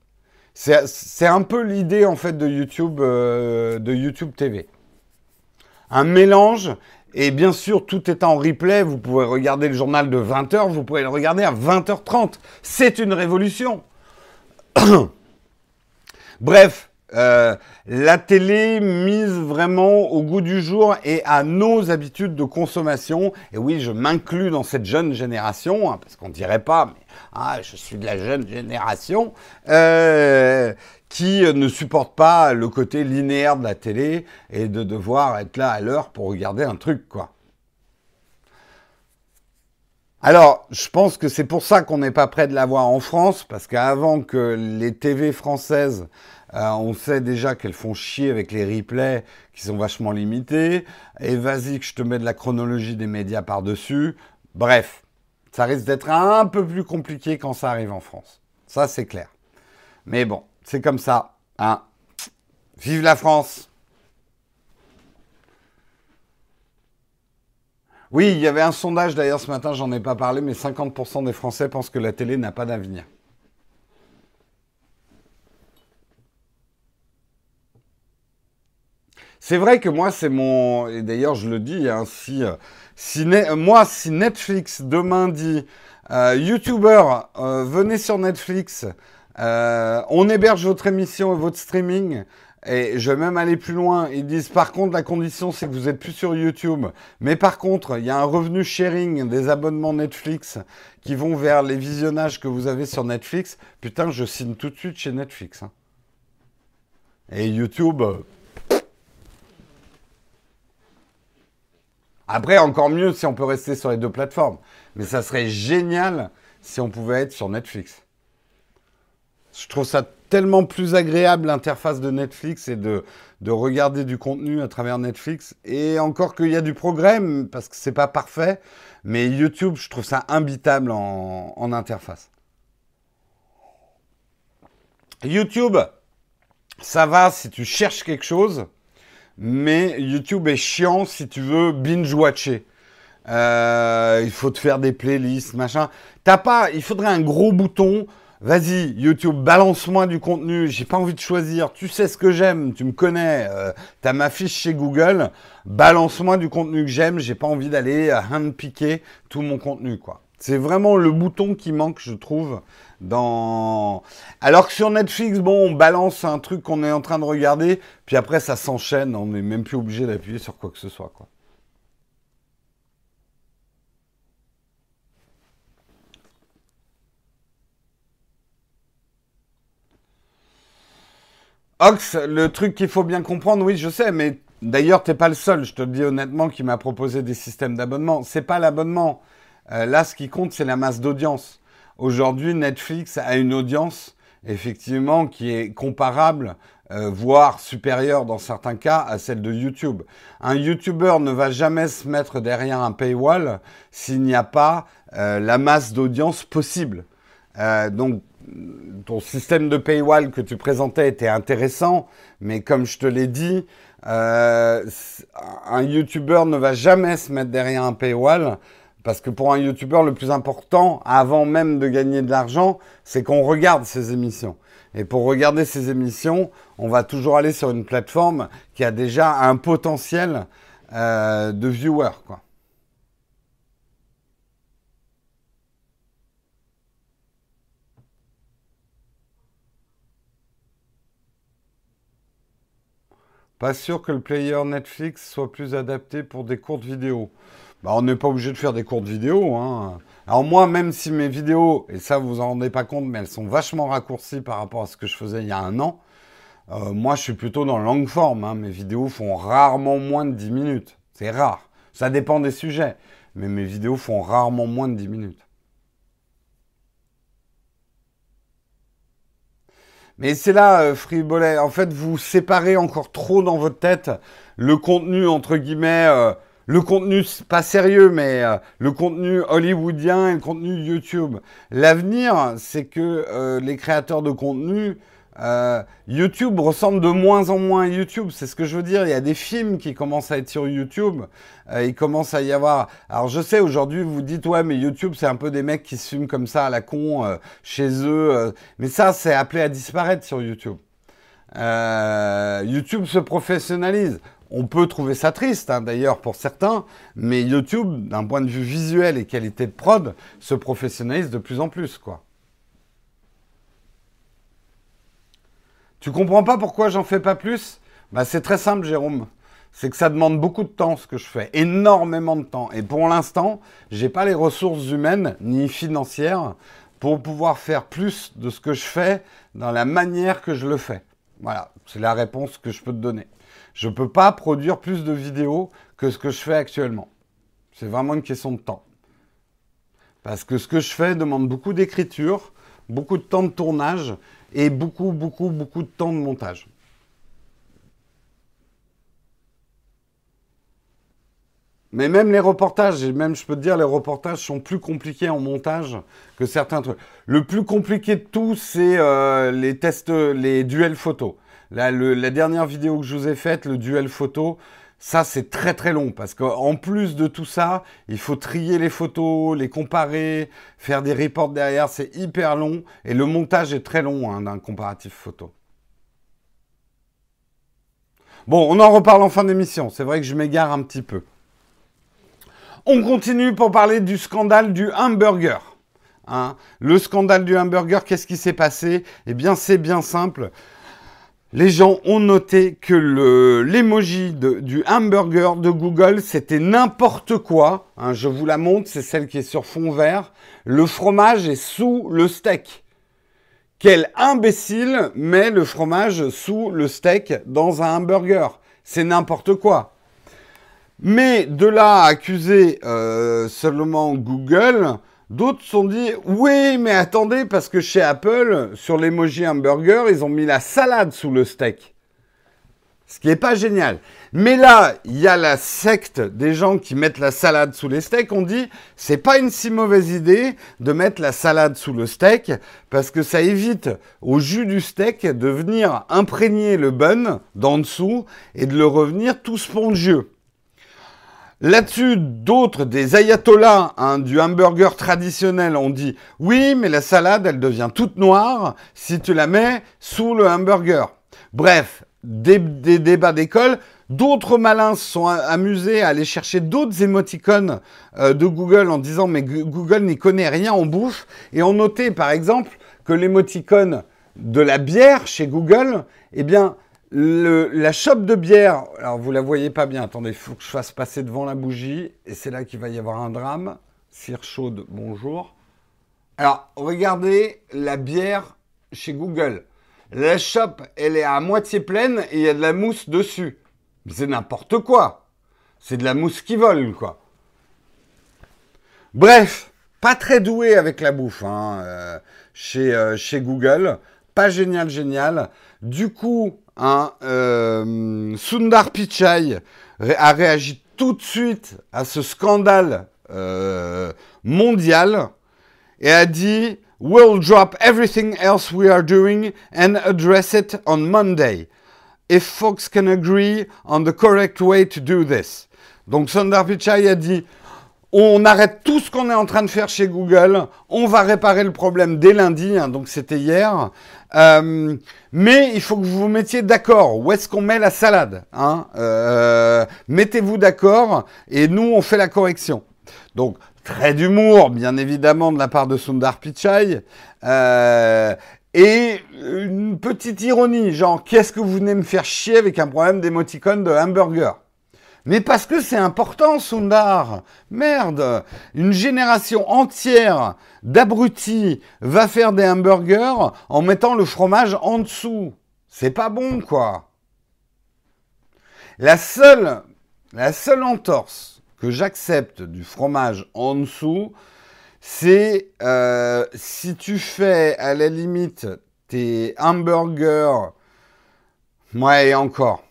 C'est un peu l'idée en fait de YouTube, euh, de YouTube TV. Un mélange, et bien sûr, tout est en replay. Vous pouvez regarder le journal de 20h, vous pouvez le regarder à 20h30. C'est une révolution. Bref, euh, la télé mise vraiment au goût du jour et à nos habitudes de consommation. Et oui, je m'inclus dans cette jeune génération, hein, parce qu'on dirait pas, mais ah, je suis de la jeune génération, euh, qui ne supporte pas le côté linéaire de la télé et de devoir être là à l'heure pour regarder un truc, quoi. Alors, je pense que c'est pour ça qu'on n'est pas prêt de l'avoir en France, parce qu'avant que les TV françaises euh, on sait déjà qu'elles font chier avec les replays qui sont vachement limités. Et vas-y que je te mets de la chronologie des médias par-dessus. Bref, ça risque d'être un peu plus compliqué quand ça arrive en France. Ça, c'est clair. Mais bon, c'est comme ça. Hein. Vive la France Oui, il y avait un sondage d'ailleurs ce matin, j'en ai pas parlé, mais 50% des Français pensent que la télé n'a pas d'avenir. C'est vrai que moi, c'est mon. Et d'ailleurs, je le dis, hein, si, euh, moi, si Netflix demain dit euh, YouTuber, euh, venez sur Netflix, on héberge votre émission et votre streaming. Et je vais même aller plus loin. Ils disent par contre, la condition, c'est que vous êtes plus sur YouTube. Mais par contre, il y a un revenu sharing des abonnements Netflix qui vont vers les visionnages que vous avez sur Netflix. Putain, je signe tout de suite chez Netflix. Hein. Et YouTube. Après, encore mieux si on peut rester sur les deux plateformes. Mais ça serait génial si on pouvait être sur Netflix. Je trouve ça tellement plus agréable l'interface de Netflix et de, de, regarder du contenu à travers Netflix. Et encore qu'il y a du progrès, parce que c'est pas parfait. Mais YouTube, je trouve ça imbitable en interface. YouTube, ça va si tu cherches quelque chose mais YouTube est chiant si tu veux binge-watcher. Euh, il faut te faire des playlists, machin. T'as pas, il faudrait un gros bouton Vas-y, YouTube, balance-moi du contenu. J'ai pas envie de choisir. Tu sais ce que j'aime. Tu me connais. Euh, T'as ma fiche chez Google. Balance-moi du contenu que j'aime. J'ai pas envie d'aller handpicker tout mon contenu, quoi. C'est vraiment le bouton qui manque, je trouve, dans. Alors que sur Netflix, bon, on balance un truc qu'on est en train de regarder, puis après ça s'enchaîne. On n'est même plus obligé d'appuyer sur quoi que ce soit. Ox, le truc qu'il faut bien comprendre, oui, je sais, mais d'ailleurs, t'es pas le seul, je te le dis honnêtement, qui m'a proposé des systèmes d'abonnement. C'est pas l'abonnement. Euh, là, ce qui compte, c'est la masse d'audience. Aujourd'hui, Netflix a une audience, effectivement, qui est comparable, euh, voire supérieure dans certains cas, à celle de YouTube. Un YouTuber ne va jamais se mettre derrière un paywall s'il n'y a pas euh, la masse d'audience possible. donc, ton système de paywall que tu présentais était intéressant, mais comme je te l'ai dit, un YouTuber ne va jamais se mettre derrière un paywall parce que pour un YouTuber, le plus important, avant même de gagner de l'argent, c'est qu'on regarde ses émissions. Et pour regarder ses émissions, on va toujours aller sur une plateforme qui a déjà un potentiel euh, de viewers. Pas sûr que le player Netflix soit plus adapté pour des courtes vidéos. Bah, on n'est pas obligé de faire des courtes vidéos. Hein. Alors moi, même si mes vidéos, et ça vous en rendez pas compte, mais elles sont vachement raccourcies par rapport à ce que je faisais il y a un an, euh, moi je suis plutôt dans longue forme. Hein. Mes vidéos font rarement moins de 10 minutes. C'est rare. Ça dépend des sujets. Mais mes vidéos font rarement moins de 10 minutes. Mais c'est là, euh, Fribolet, en fait, vous séparez encore trop dans votre tête le contenu, entre guillemets, euh, le contenu pas sérieux, mais euh, le contenu hollywoodien et le contenu YouTube. L'avenir, c'est que les créateurs de contenu euh, YouTube ressemble de moins en moins à YouTube, c'est ce que je veux dire. Il y a des films qui commencent à être sur YouTube. Euh, il commence à y avoir. Alors je sais aujourd'hui vous dites ouais mais YouTube c'est un peu des mecs qui se fument comme ça à la con euh, chez eux. mais ça c'est appelé à disparaître sur YouTube. YouTube se professionnalise. On peut trouver ça triste hein, d'ailleurs pour certains, mais YouTube d'un point de vue visuel et qualité de prod se professionnalise de plus en plus quoi. Tu comprends pas pourquoi j'en fais pas plus? Bah, C'est très simple, Jérôme. C'est que ça demande beaucoup de temps ce que je fais, énormément de temps. Et pour l'instant, j'ai pas les ressources humaines ni financières pour pouvoir faire plus de ce que je fais dans la manière que je le fais. Voilà, c'est la réponse que je peux te donner. Je ne peux pas produire plus de vidéos que ce que je fais actuellement. C'est vraiment une question de temps. Parce que ce que je fais demande beaucoup d'écriture, beaucoup de temps de tournage et beaucoup, beaucoup, beaucoup de temps de montage. Mais même les reportages, et même je peux te dire, les reportages sont plus compliqués en montage que certains trucs. Le plus compliqué de tout, c'est euh, les tests, les duels photos. La dernière vidéo que je vous ai faite, le duel photo, ça, c'est très très long parce qu'en plus de tout ça, il faut trier les photos, les comparer, faire des reports derrière. C'est hyper long et le montage est très long hein, d'un comparatif photo. Bon, on en reparle en fin d'émission. C'est vrai que je m'égare un petit peu. On continue pour parler du scandale du hamburger. Hein. le scandale du hamburger, qu'est-ce qui s'est passé? Eh bien, c'est bien simple les gens ont noté que l'emoji du hamburger de Google, c'était n'importe quoi. Hein, je vous la montre, c'est celle qui est sur fond vert. Le fromage est sous le steak. Quel imbécile met le fromage sous le steak dans un hamburger? C'est n'importe quoi. Mais de là à accuser euh, seulement Google, D'autres sont dit, oui, mais attendez, parce que chez Apple, sur l'emoji hamburger, ils ont mis la salade sous le steak. Ce qui n'est pas génial. Mais là, il y a la secte des gens qui mettent la salade sous les steaks. On dit, c'est pas une si mauvaise idée de mettre la salade sous le steak parce que ça évite au jus du steak de venir imprégner le bun d'en dessous et de le revenir tout spongieux. Là-dessus, d'autres, des ayatollahs hein, du hamburger traditionnel, ont dit oui, mais la salade, elle devient toute noire si tu la mets sous le hamburger. Bref, des, débats d'école. D'autres malins se sont amusés à aller chercher d'autres émoticônes euh, de Google en disant mais Google n'y connaît rien en bouffe et ont noté par exemple que l'émoticône de la bière chez Google, eh bien la chope de bière, alors vous la voyez pas bien, attendez, il faut que je fasse passer devant la bougie, et c'est là qu'il va y avoir un drame. Cire chaude, bonjour. Alors, regardez la bière chez Google. La chope, elle est à moitié pleine et il y a de la mousse dessus. C'est n'importe quoi. C'est de la mousse qui vole, quoi. Bref, pas très doué avec la bouffe hein, euh, euh, chez Google. Pas génial, génial. Du coup, Euh, Sundar Pichai a réagi tout de suite à ce scandale euh, mondial et a dit We'll drop everything else we are doing and address it on Monday. If folks can agree on the correct way to do this. Donc Sundar Pichai a dit on arrête tout ce qu'on est en train de faire chez Google, on va réparer le problème dès lundi, hein, donc c'était hier. Euh, mais il faut que vous vous mettiez d'accord. Où est-ce qu'on met la salade hein euh, Mettez-vous d'accord et nous on fait la correction. Donc très d'humour, bien évidemment, de la part de Sundar Pichai. Euh, et une petite ironie, genre, qu'est-ce que vous venez me faire chier avec un problème d'émoticône de hamburger? Mais parce que c'est important, Sundar. Merde, une génération entière d'abrutis va faire des hamburgers en mettant le fromage en dessous. C'est pas bon, quoi. La seule, la seule entorse que j'accepte du fromage en dessous, c'est euh, si tu fais à la limite tes hamburgers, ouais, et encore.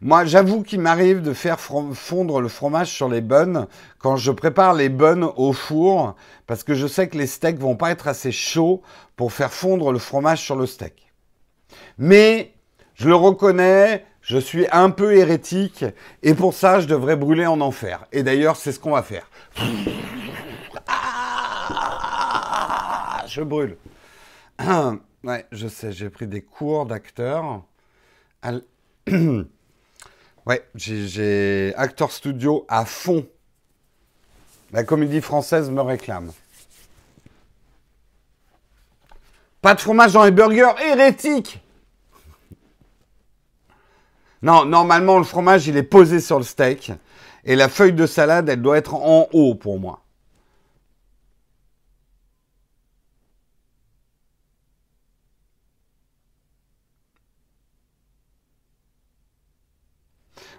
Moi, j'avoue qu'il m'arrive de faire fondre le fromage sur les bonnes quand je prépare les bonnes au four, parce que je sais que les steaks vont pas être assez chauds pour faire fondre le fromage sur le steak. Mais, je le reconnais, je suis un peu hérétique, et pour ça, je devrais brûler en enfer. Et d'ailleurs, c'est ce qu'on va faire. Ah, je brûle. Ouais, je sais, j'ai pris des cours d'acteur. Ouais, j'ai Actor Studio à fond. La comédie française me réclame. Pas de fromage dans les burgers, hérétique Non, normalement, le fromage, il est posé sur le steak. Et la feuille de salade, elle doit être en haut pour moi.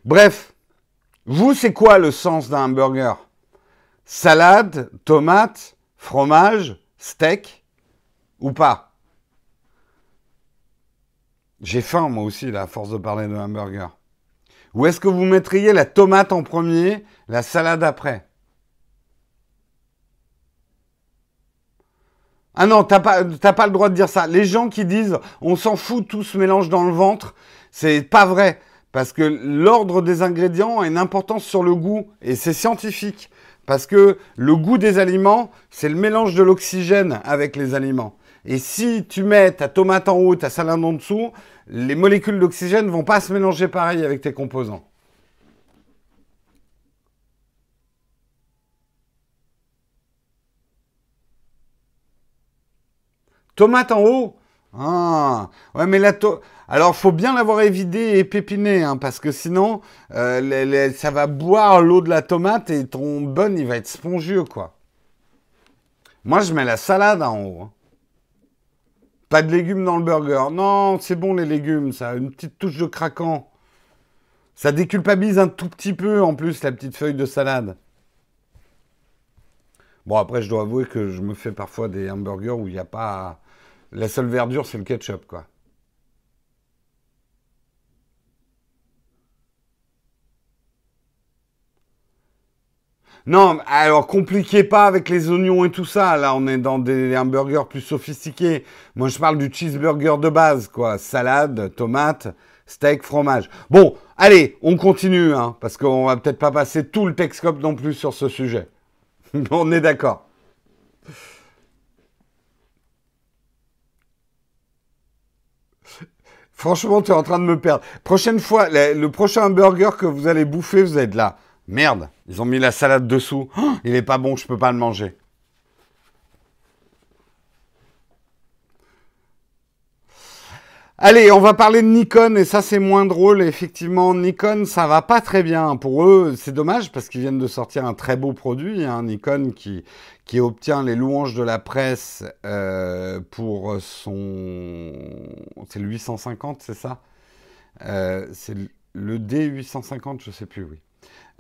Bref, vous, c'est quoi le sens d'un hamburger? Salade, tomate, fromage, steak ou pas? J'ai faim moi aussi, là, à force de parler de hamburger. Ou est-ce que vous mettriez la tomate en premier, la salade après? Ah non, t'as pas, pas le droit de dire ça. Les gens qui disent on s'en fout, tout se mélange dans le ventre, c'est pas vrai. Parce que l'ordre des ingrédients a une importance sur le goût, et c'est scientifique. Parce que le goût des aliments, c'est le mélange de l'oxygène avec les aliments. Et si tu mets ta tomate en haut, ta salade en dessous, les molécules d'oxygène vont pas se mélanger pareil avec tes composants. Tomate en haut? Ah Ouais, mais la tomate... Alors, faut bien l'avoir évidé et pépiné, hein, parce que sinon, euh, ça va boire l'eau de la tomate et ton bun, il va être spongieux, quoi. Moi, je mets la salade en haut. Hein. Pas de légumes dans le burger. Non, c'est bon les légumes, ça. Une petite touche de craquant. Ça déculpabilise un tout petit peu, en plus, la petite feuille de salade. Bon, après, je dois avouer que je me fais parfois des hamburgers où il n'y a pas... La seule verdure, c'est le ketchup, quoi. Non, alors compliquez pas avec les oignons et tout ça. Là, on est dans des hamburgers plus sophistiqués. Moi, je parle du cheeseburger de base, quoi. Salade, tomate, steak, fromage. Bon, allez, on continue, hein, parce qu'on va peut-être pas passer tout le Texcope non plus sur ce sujet. on est d'accord. Franchement, tu es en train de me perdre. Prochaine fois, le, prochain burger que vous allez bouffer, vous êtes là. Merde, ils ont mis la salade dessous. Oh, il est pas bon, je peux pas le manger. Allez, on va parler de Nikon et ça c'est moins drôle. Effectivement, Nikon, ça va pas très bien pour eux. C'est dommage parce qu'ils viennent de sortir un très beau produit, un hein, Nikon qui, qui obtient les louanges de la presse euh, pour son... C'est le 850, c'est ça? Euh, C'est le D850, je sais plus, oui.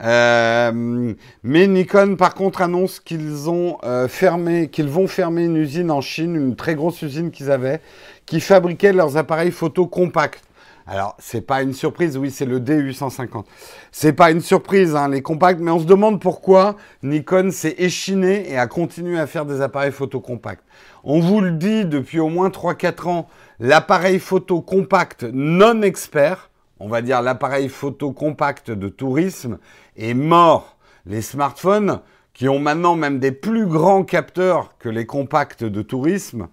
Euh, mais Nikon, par contre, annonce qu'ils ont fermé, qu'ils vont fermer une usine en Chine, une très grosse usine qu'ils avaient, qui fabriquaient leurs appareils photo compacts. Alors, c'est pas une surprise, oui, c'est le D850. C'est pas une surprise, hein, les compacts, mais on se demande pourquoi Nikon s'est échiné et a continué à faire des appareils photo compacts. On vous le dit depuis au moins 3-4 ans, l'appareil photo compact non expert, on va dire l'appareil photo compact de tourisme, est mort. Les smartphones, qui ont maintenant même des plus grands capteurs que les compacts de tourisme,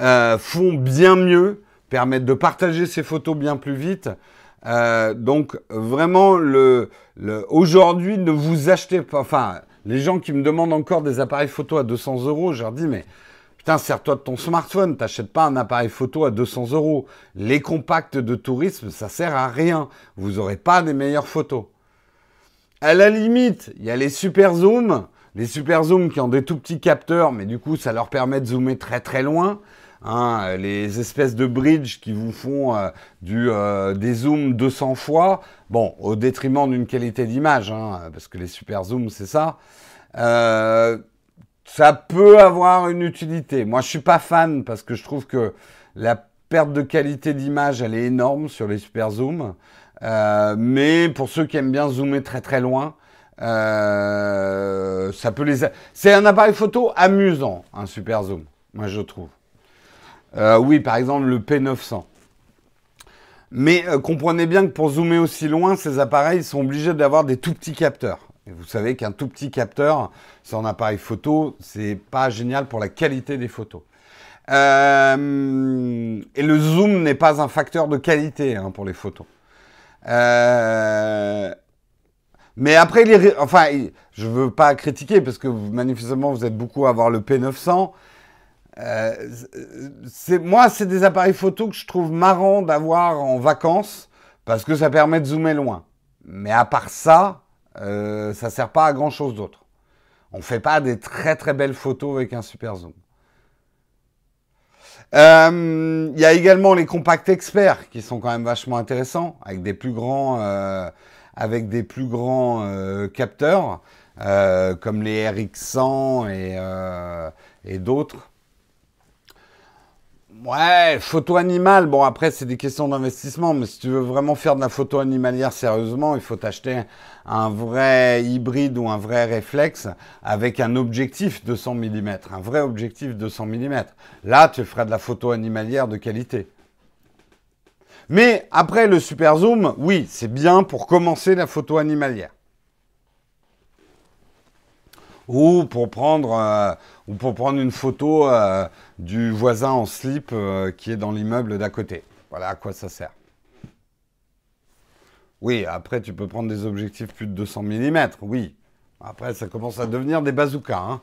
euh, font bien mieux, permettent de partager ces photos bien plus vite. Euh, donc vraiment, le, aujourd'hui, ne vous achetez pas. Enfin, les gens qui me demandent encore des appareils photo à 200 euros, je leur dis mais putain, sers-toi de ton smartphone, t'achètes pas un appareil photo à 200 euros. Les compacts de tourisme, ça sert à rien. Vous n'aurez pas des meilleures photos. À la limite, il y a les super zooms, les super zooms qui ont des tout petits capteurs, mais du coup, ça leur permet de zoomer très très loin. Hein, les espèces de bridge qui vous font euh, du, euh, des zooms 200 fois, bon, au détriment d'une qualité d'image, hein, parce que les super zooms, c'est ça. Euh, ça peut avoir une utilité. Moi, je suis pas fan parce que je trouve que la perte de qualité d'image, elle est énorme sur les super zooms. Mais pour ceux qui aiment bien zoomer très très loin, ça peut les. C'est un appareil photo amusant, un super zoom. Moi, je trouve. Euh, oui, par exemple, le P900. Mais euh, comprenez bien que pour zoomer aussi loin, ces appareils sont obligés d'avoir des tout petits capteurs. Et vous savez qu'un tout petit capteur sur un appareil photo, c'est pas génial pour la qualité des photos. Euh, et le zoom n'est pas un facteur de qualité hein, pour les photos. Mais après, les, enfin, je veux pas critiquer parce que manifestement vous êtes beaucoup à avoir le P900. Euh, moi, c'est des appareils photo que je trouve marrant d'avoir en vacances parce que ça permet de zoomer loin. Mais à part ça, euh, ça sert pas à grand chose d'autre. On fait pas des très très belles photos avec un super zoom. Euh, il y a également les compacts experts qui sont quand même vachement intéressants avec des plus grands, euh, avec des plus grands capteurs comme les RX100 et, et d'autres. Ouais, photo animale. Bon, après, c'est des questions d'investissement, mais si tu veux vraiment faire de la photo animalière sérieusement, il faut t'acheter un vrai hybride ou un vrai réflexe avec un objectif 200 mm, un vrai objectif 200 mm. Là, tu feras de la photo animalière de qualité. Mais après, le super zoom, oui, c'est bien pour commencer la photo animalière. Ou pour prendre, euh, une photo. Euh, du voisin en slip euh, qui est dans l'immeuble d'à côté. Voilà à quoi ça sert. Oui, après tu peux prendre des objectifs plus de 200 mm, oui. Après ça commence à devenir des bazookas. Hein.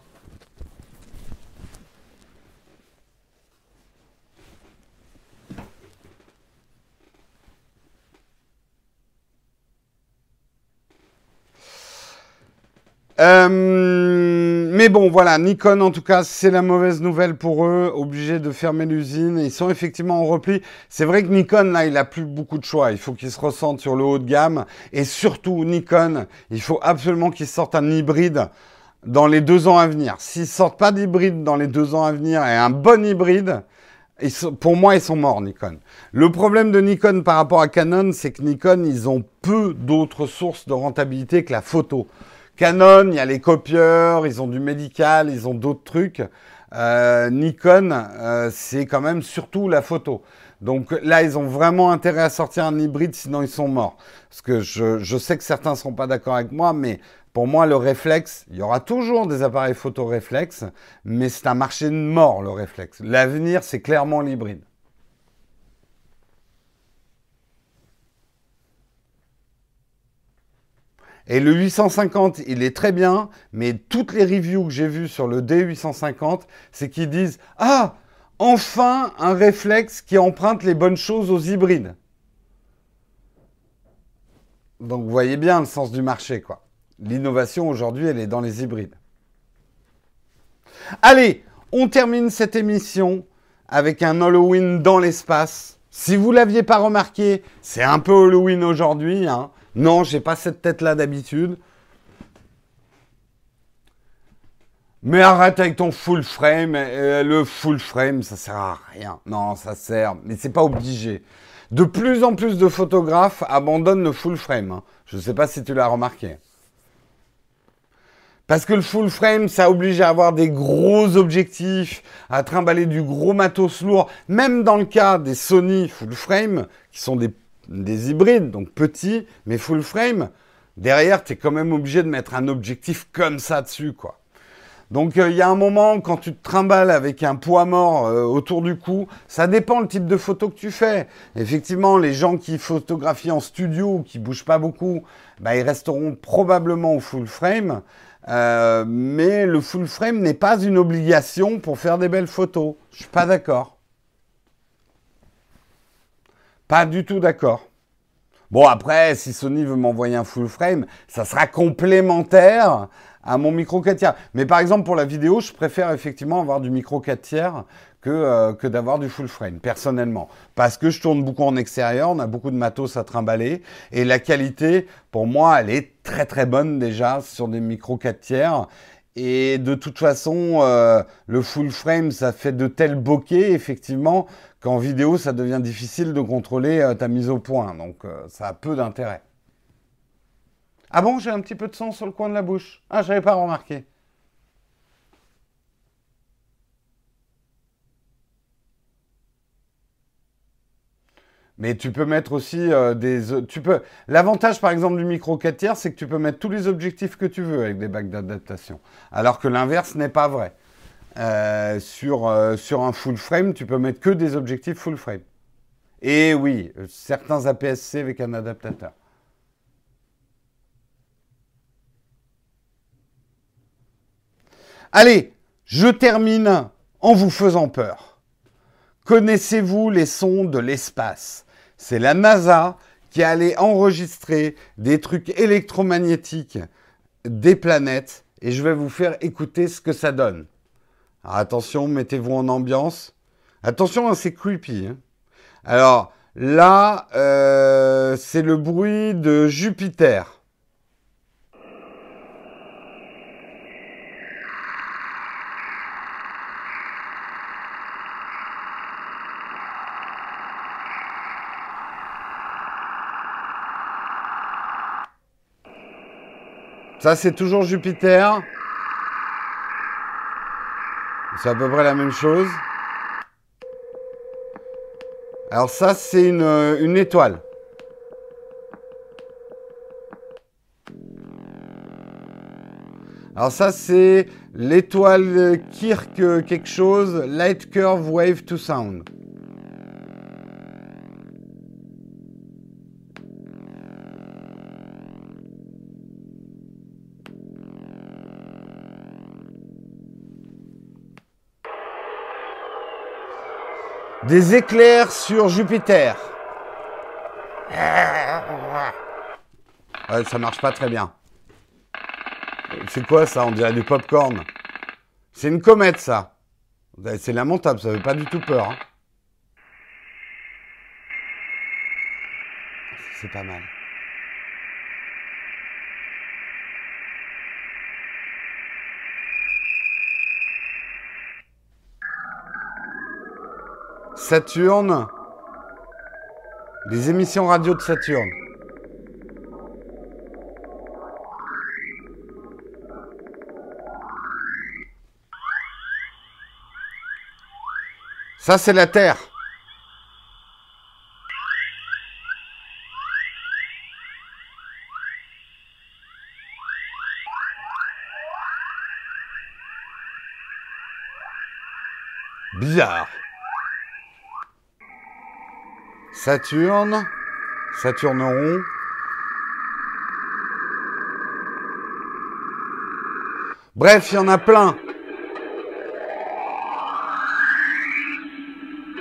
Euh, mais bon, voilà, Nikon en tout cas, c'est la mauvaise nouvelle pour eux, obligés de fermer l'usine. Ils sont effectivement en repli. C'est vrai que Nikon, là, il a plus beaucoup de choix. Il faut qu'il se ressente sur le haut de gamme. Et surtout, Nikon, il faut absolument qu'il sorte un hybride dans les deux ans à venir. S'ils sortent pas d'hybride dans les deux ans à venir et un bon hybride, pour moi, ils sont morts, Nikon. Le problème de Nikon par rapport à Canon, c'est que Nikon, ils ont peu d'autres sources de rentabilité que la photo. Canon, il y a les copieurs, ils ont du médical, ils ont d'autres trucs. Euh, Nikon, euh, c'est quand même surtout la photo. Donc là, ils ont vraiment intérêt à sortir un hybride, sinon ils sont morts. Parce que je, je sais que certains ne seront pas d'accord avec moi, mais pour moi, le réflexe, il y aura toujours des appareils photo réflexe, mais c'est un marché de mort, le réflexe. L'avenir, c'est clairement l'hybride. Et le 850, il est très bien, mais toutes les reviews que j'ai vues sur le D850, c'est qu'ils disent Ah, enfin un réflexe qui emprunte les bonnes choses aux hybrides. Donc vous voyez bien le sens du marché, quoi. L'innovation aujourd'hui, elle est dans les hybrides. Allez, on termine cette émission avec un Halloween dans l'espace. Si vous l'aviez pas remarqué, c'est un peu Halloween aujourd'hui. Hein. Non, j'ai pas cette tête-là d'habitude. Mais arrête avec ton full frame. Euh, le full frame, ça sert à rien. Non, ça sert, mais c'est pas obligé. De plus en plus de photographes abandonnent le full frame. Hein. Je ne sais pas si tu l'as remarqué. Parce que le full frame, ça oblige à avoir des gros objectifs, à trimballer du gros matos lourd. Même dans le cas des Sony full frame, qui sont des des hybrides, donc petits, mais full frame, derrière, tu es quand même obligé de mettre un objectif comme ça dessus, quoi. Donc euh, il y a un moment, quand tu te trimbales avec un poids mort euh, autour du cou, ça dépend le type de photo que tu fais. Effectivement, les gens qui photographient en studio, qui bougent pas beaucoup, bah, ils resteront probablement au full frame. Euh, mais le full frame n'est pas une obligation pour faire des belles photos. Je suis pas d'accord. Pas du tout d'accord. Bon, après, si Sony veut m'envoyer un full frame, ça sera complémentaire à mon micro 4 tiers. Mais par exemple, pour la vidéo, je préfère effectivement avoir du micro 4 tiers que, euh, que d'avoir du full frame, personnellement. Parce que je tourne beaucoup en extérieur, on a beaucoup de matos à trimballer. Et la qualité, pour moi, elle est très très bonne déjà sur des micros 4 tiers. Et de toute façon, euh, le full frame, ça fait de tels bokeh, effectivement, qu'en vidéo, ça devient difficile de contrôler euh, ta mise au point. Donc, euh, ça a peu d'intérêt. Ah bon, j'ai un petit peu de sang sur le coin de la bouche. Ah, je n'avais pas remarqué. Mais tu peux mettre aussi euh, des. Tu peux. L'avantage, par exemple, du micro 4 tiers, c'est que tu peux mettre tous les objectifs que tu veux avec des bacs d'adaptation. Alors que l'inverse n'est pas vrai. Euh, sur, euh, sur un full frame, tu peux mettre que des objectifs full frame. Et oui, certains APS-C avec un adaptateur. Allez, je termine en vous faisant peur. Connaissez-vous les sons de l'espace? C'est la NASA qui allait enregistrer des trucs électromagnétiques des planètes et je vais vous faire écouter ce que ça donne. Attention, mettez-vous en ambiance. Attention, hein, c'est creepy. Hein. Alors là, euh, c'est le bruit de Jupiter. Ça, c'est toujours Jupiter. C'est à peu près la même chose. Alors ça, c'est une, euh, une étoile. Alors ça, c'est l'étoile Kirk quelque chose, Light Curve Wave to Sound. Des éclairs sur Jupiter. Ouais, ça marche pas très bien. C'est quoi ça? On dirait du popcorn. C'est une comète ça. C'est lamentable, ça fait pas du tout peur. Hein. C'est pas mal. Saturne, les émissions radio de Saturne. Ça, c'est la Terre. Saturne. Saturne rond. Bref, il y en a plein.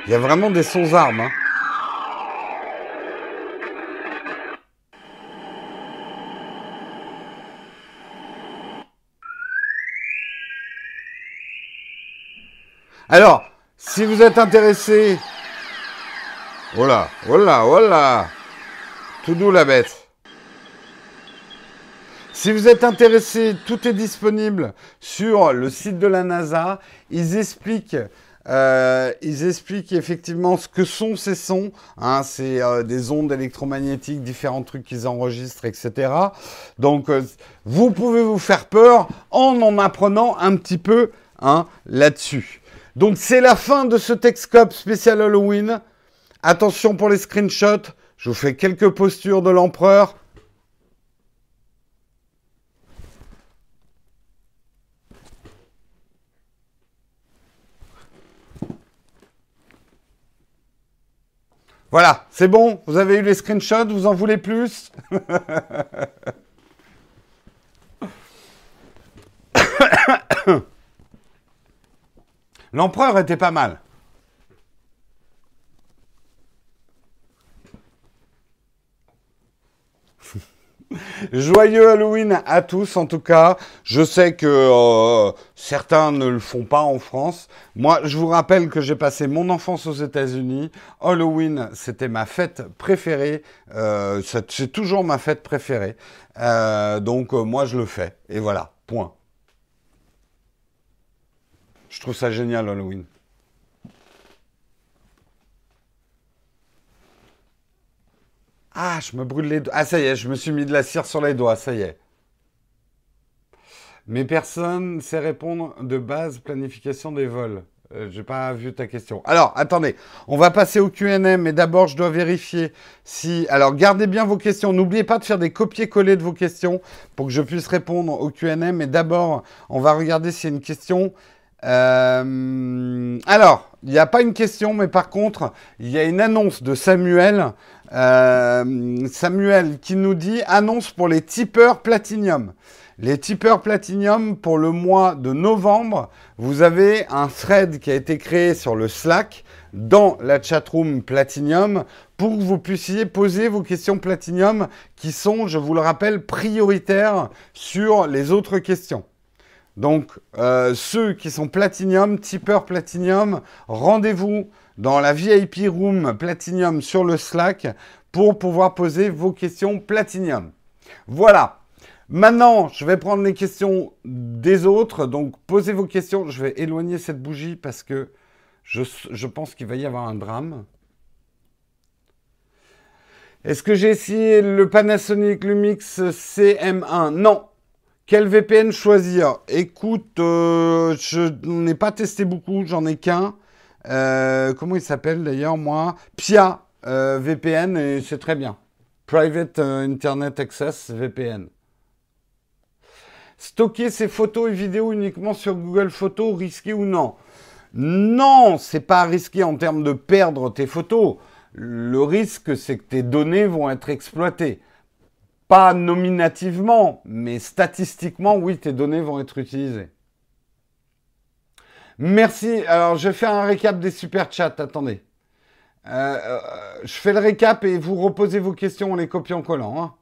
Il y a vraiment des sons armes. Hein. Alors, si vous êtes intéressé... Voilà, voilà, voilà. Tout doux la bête. Si vous êtes intéressé, tout est disponible sur le site de la NASA. Ils expliquent, euh, ils expliquent effectivement ce que sont ces sons. Hein, c'est euh, des ondes électromagnétiques, différents trucs qu'ils enregistrent, etc. Donc, euh, vous pouvez vous faire peur en en apprenant un petit peu hein, là-dessus. Donc c'est la fin de ce Texcope spécial Halloween. Attention pour les screenshots. Je vous fais quelques postures de l'empereur. Voilà, c'est bon, vous avez eu les screenshots, vous en voulez plus? L'empereur était pas mal. Joyeux Halloween à tous en tout cas. Je sais que euh, certains ne le font pas en France. Moi, je vous rappelle que j'ai passé mon enfance aux États-Unis. Halloween, c'était ma fête préférée. Euh, c'est toujours ma fête préférée. Euh, donc moi, je le fais. Et voilà, point. Je trouve ça génial, Halloween. Ah, je me brûle les doigts. Ah, ça y est, je me suis mis de la cire sur les doigts, ça y est. Mais personne sait répondre de base planification des vols. Euh, j'ai pas vu ta question. Alors, attendez, on va passer au Q&A, mais d'abord, je dois vérifier si... Alors, gardez bien vos questions. N'oubliez pas de faire des copier-coller de vos questions pour que je puisse répondre au Q&A. Mais d'abord, on va regarder s'il y a une question euh, alors, il n'y a pas une question, mais par contre, il y a une annonce de Samuel. Euh, Samuel qui nous dit annonce pour les tipeurs Platinum. Les tipeurs Platinum pour le mois de novembre, vous avez un thread qui a été créé sur le Slack dans la chatroom Platinum pour que vous puissiez poser vos questions Platinum qui sont, je vous le rappelle, prioritaires sur les autres questions. Donc, euh, ceux qui sont Platinum, tipeur Platinum, rendez-vous dans la VIP Room Platinum sur le Slack pour pouvoir poser vos questions Platinum. Voilà. Maintenant, je vais prendre les questions des autres. Donc, posez vos questions. Je vais éloigner cette bougie parce que je, je pense qu'il va y avoir un drame. Est-ce que j'ai essayé le Panasonic Lumix CM1 Non, quel VPN choisir? Écoute, euh, je n'ai pas testé beaucoup, j'en ai qu'un. Euh, comment il s'appelle d'ailleurs, moi? Pia euh, VPN, et c'est très bien. Private Internet Access VPN. Stocker ses photos et vidéos uniquement sur Google Photos, risqué ou non? Non, c'est pas risqué en termes de perdre tes photos. Le risque, c'est que tes données vont être exploitées. Pas nominativement, mais statistiquement, oui, tes données vont être utilisées. Merci. Alors, je vais faire un récap des super chats. Attendez. Euh, euh, je fais le récap et vous reposez vos questions en les copiant collant. Hein.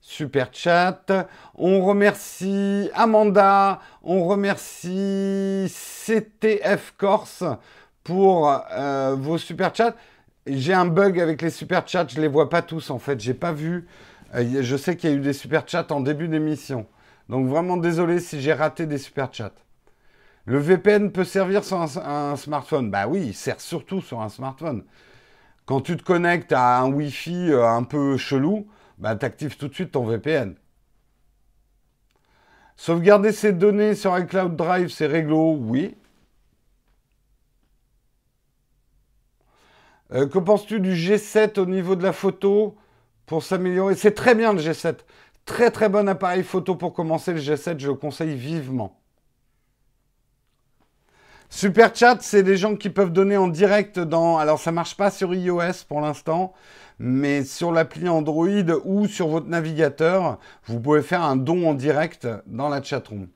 Super chat. On remercie Amanda. On remercie CTF Corse pour euh, vos super chats. J'ai un bug avec les super chats. Je les vois pas tous en fait. J'ai pas vu. Euh, je sais qu'il y a eu des super chats en début d'émission. Donc vraiment désolé si j'ai raté des super chats. Le VPN peut servir sur un, smartphone. Bah oui, il sert surtout sur un smartphone. Quand tu te connectes à un Wi-Fi euh, un peu chelou, bah actives tout de suite ton VPN. Sauvegarder ses données sur un cloud drive, c'est réglo, oui. Euh, que penses-tu du G7 au niveau de la photo? Pour s'améliorer. C'est très bien le G7. Très très bon appareil photo pour commencer le G7, je le conseille vivement. Super chat, c'est des gens qui peuvent donner en direct dans. Alors ça marche pas sur iOS pour l'instant, mais sur l'appli Android ou sur votre navigateur, vous pouvez faire un don en direct dans la chatroom.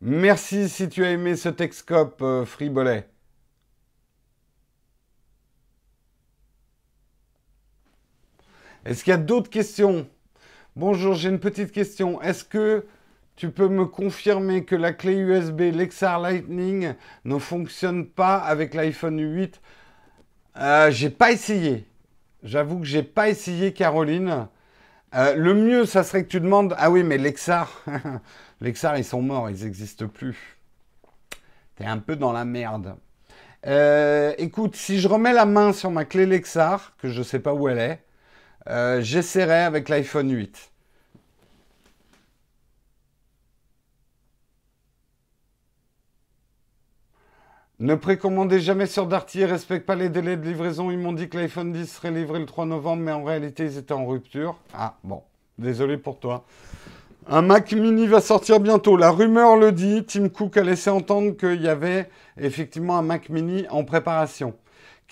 Merci si tu as aimé ce Texcope, euh, Fribolet. Est-ce qu'il y a d'autres questions? Bonjour, j'ai une petite question. Est-ce que tu peux me confirmer que la clé USB Lexar Lightning ne fonctionne pas avec l'iPhone 8 euh, J'ai pas essayé. J'avoue que j'ai pas essayé, Caroline. Euh, le mieux, ça serait que tu demandes. Ah oui, mais Lexar, Lexar, ils sont morts, ils n'existent plus. T'es un peu dans la merde. Euh, écoute, si je remets la main sur ma clé Lexar, que je sais pas où elle est, euh, j'essaierai avec l'iPhone 8. Ne précommandez jamais sur Darty, respecte pas les délais de livraison. Ils m'ont dit que l'iPhone 10 serait livré le 3 novembre, mais en réalité, ils étaient en rupture. Ah, bon, désolé pour toi. Un Mac mini va sortir bientôt. La rumeur le dit. Tim Cook a laissé entendre qu'il y avait effectivement un Mac mini en préparation.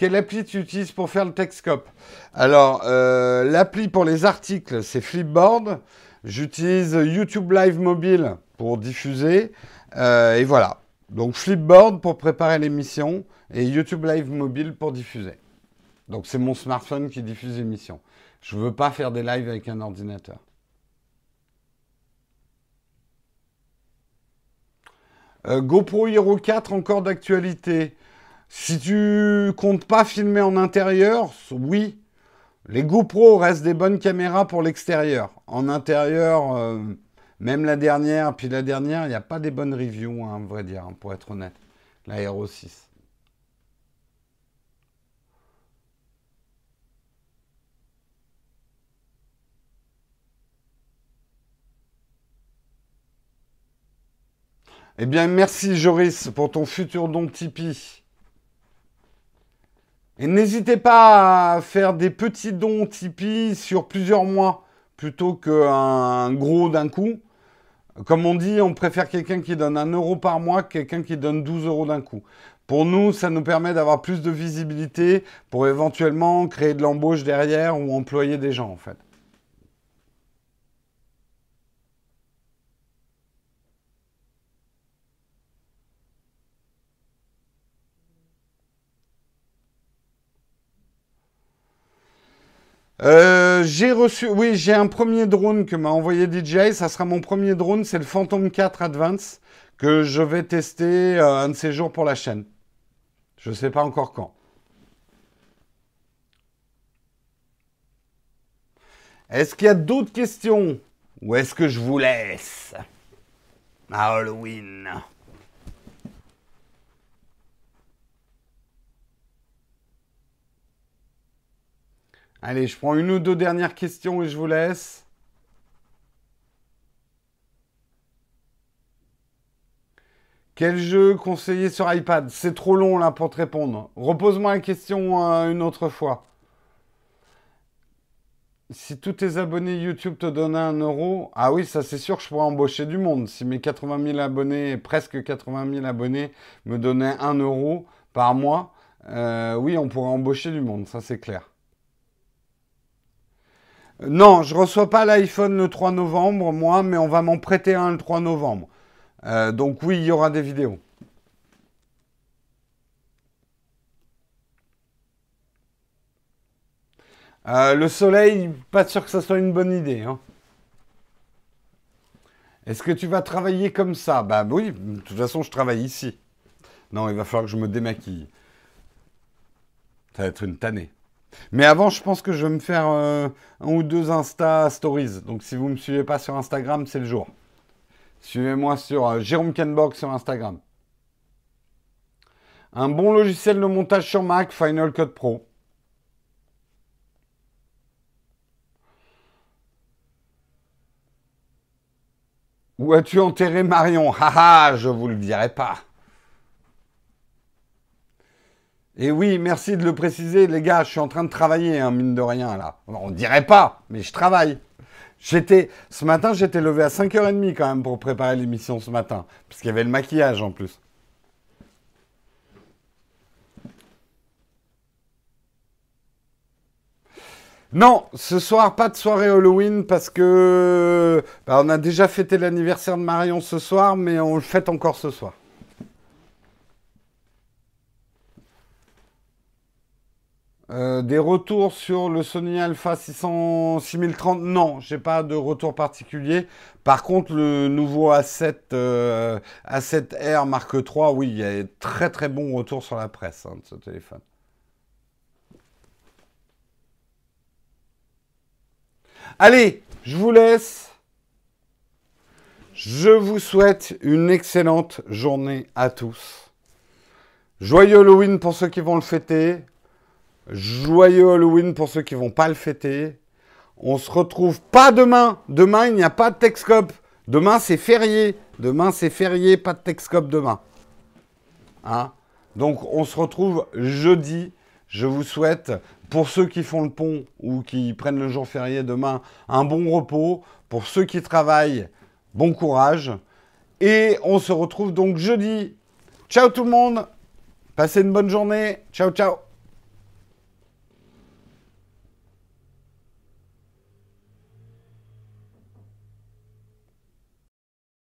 Quelle appli tu utilises pour faire le Texcope Alors, euh, l'appli pour les articles, c'est Flipboard. J'utilise YouTube Live Mobile pour diffuser. Euh, et voilà. Donc, Flipboard pour préparer l'émission et YouTube Live Mobile pour diffuser. Donc, c'est mon smartphone qui diffuse l'émission. Je ne veux pas faire des lives avec un ordinateur. Euh, GoPro Hero 4 encore d'actualité. Si tu comptes pas filmer en intérieur, oui. Les GoPro restent des bonnes caméras pour l'extérieur. En intérieur, euh, même la dernière, puis la dernière, il n'y a pas des bonnes reviews, hein, vrai dire, hein, pour être honnête. La Hero 6. Eh bien, merci Joris pour ton futur don Tipeee. Et n'hésitez pas à faire des petits dons Tipeee sur plusieurs mois plutôt qu'un gros d'un coup. Comme on dit, on préfère quelqu'un qui donne un euro par mois que quelqu'un qui donne 12 euros d'un coup. Pour nous, ça nous permet d'avoir plus de visibilité pour éventuellement créer de l'embauche derrière ou employer des gens en fait. Euh, j'ai reçu, oui, j'ai un premier drone que m'a envoyé DJI. Ça sera mon premier drone, c'est le Phantom 4 Advance que je vais tester euh, un de ces jours pour la chaîne. Je ne sais pas encore quand. Est-ce qu'il y a d'autres questions? Ou est-ce que je vous laisse? Halloween. Allez, je prends une ou deux dernières questions et je vous laisse. Quel jeu conseiller sur iPad? C'est trop long là pour te répondre. Repose-moi la question euh, une autre fois. Si tous tes abonnés YouTube te donnaient un euro, ah oui, ça c'est sûr je pourrais embaucher du monde. Si mes 80 000 abonnés, presque 80 000 abonnés, me donnaient un euro par mois, euh, oui, on pourrait embaucher du monde, ça c'est clair. Non, je reçois pas l'iPhone le 3 novembre, moi, mais on va m'en prêter un le 3 novembre. Euh, donc oui, il y aura des vidéos. Euh, le soleil, pas sûr que ça soit une bonne idée. Hein. Est-ce que tu vas travailler comme ça? Bah oui, de toute façon, je travaille ici. Non, il va falloir que je me démaquille. Ça va être une tannée. Mais avant, je pense que je vais me faire euh, un ou deux Insta Stories. Donc si vous ne me suivez pas sur Instagram, c'est le jour. Suivez-moi sur euh, Jérôme Kenborg sur Instagram. Un bon logiciel de montage sur Mac, Final Cut Pro. Où as-tu enterré Marion? Haha, je vous le dirai pas. Et oui, merci de le préciser, les gars, je suis en train de travailler, hein, mine de rien, là. On dirait pas, mais je travaille. J'étais, ce matin, j'étais levé à 5h30 quand même pour préparer l'émission ce matin, parce qu'il y avait le maquillage en plus. Non, ce soir, pas de soirée Halloween parce que bah, on a déjà fêté l'anniversaire de Marion ce soir, mais on le fête encore ce soir. Euh, des retours sur le Sony Alpha 600 6030 Non, j'ai pas de retour particulier. Par contre, le nouveau A7, euh, A7R Mark III, oui, il y a très très bons retours sur la presse hein, de ce téléphone. Allez, je vous laisse. Je vous souhaite une excellente journée à tous. Joyeux Halloween pour ceux qui vont le fêter. Joyeux Halloween pour ceux qui vont pas le fêter. On se retrouve pas demain. Demain, il n'y a pas de Texcope. Demain, c'est férié. Demain, c'est férié, pas de Texcope demain. Hein? Donc, on se retrouve jeudi. Je vous souhaite, pour ceux qui font le pont ou qui prennent le jour férié demain, un bon repos. Pour ceux qui travaillent, bon courage. Et on se retrouve donc jeudi. Ciao tout le monde. Passez une bonne journée. Ciao, ciao.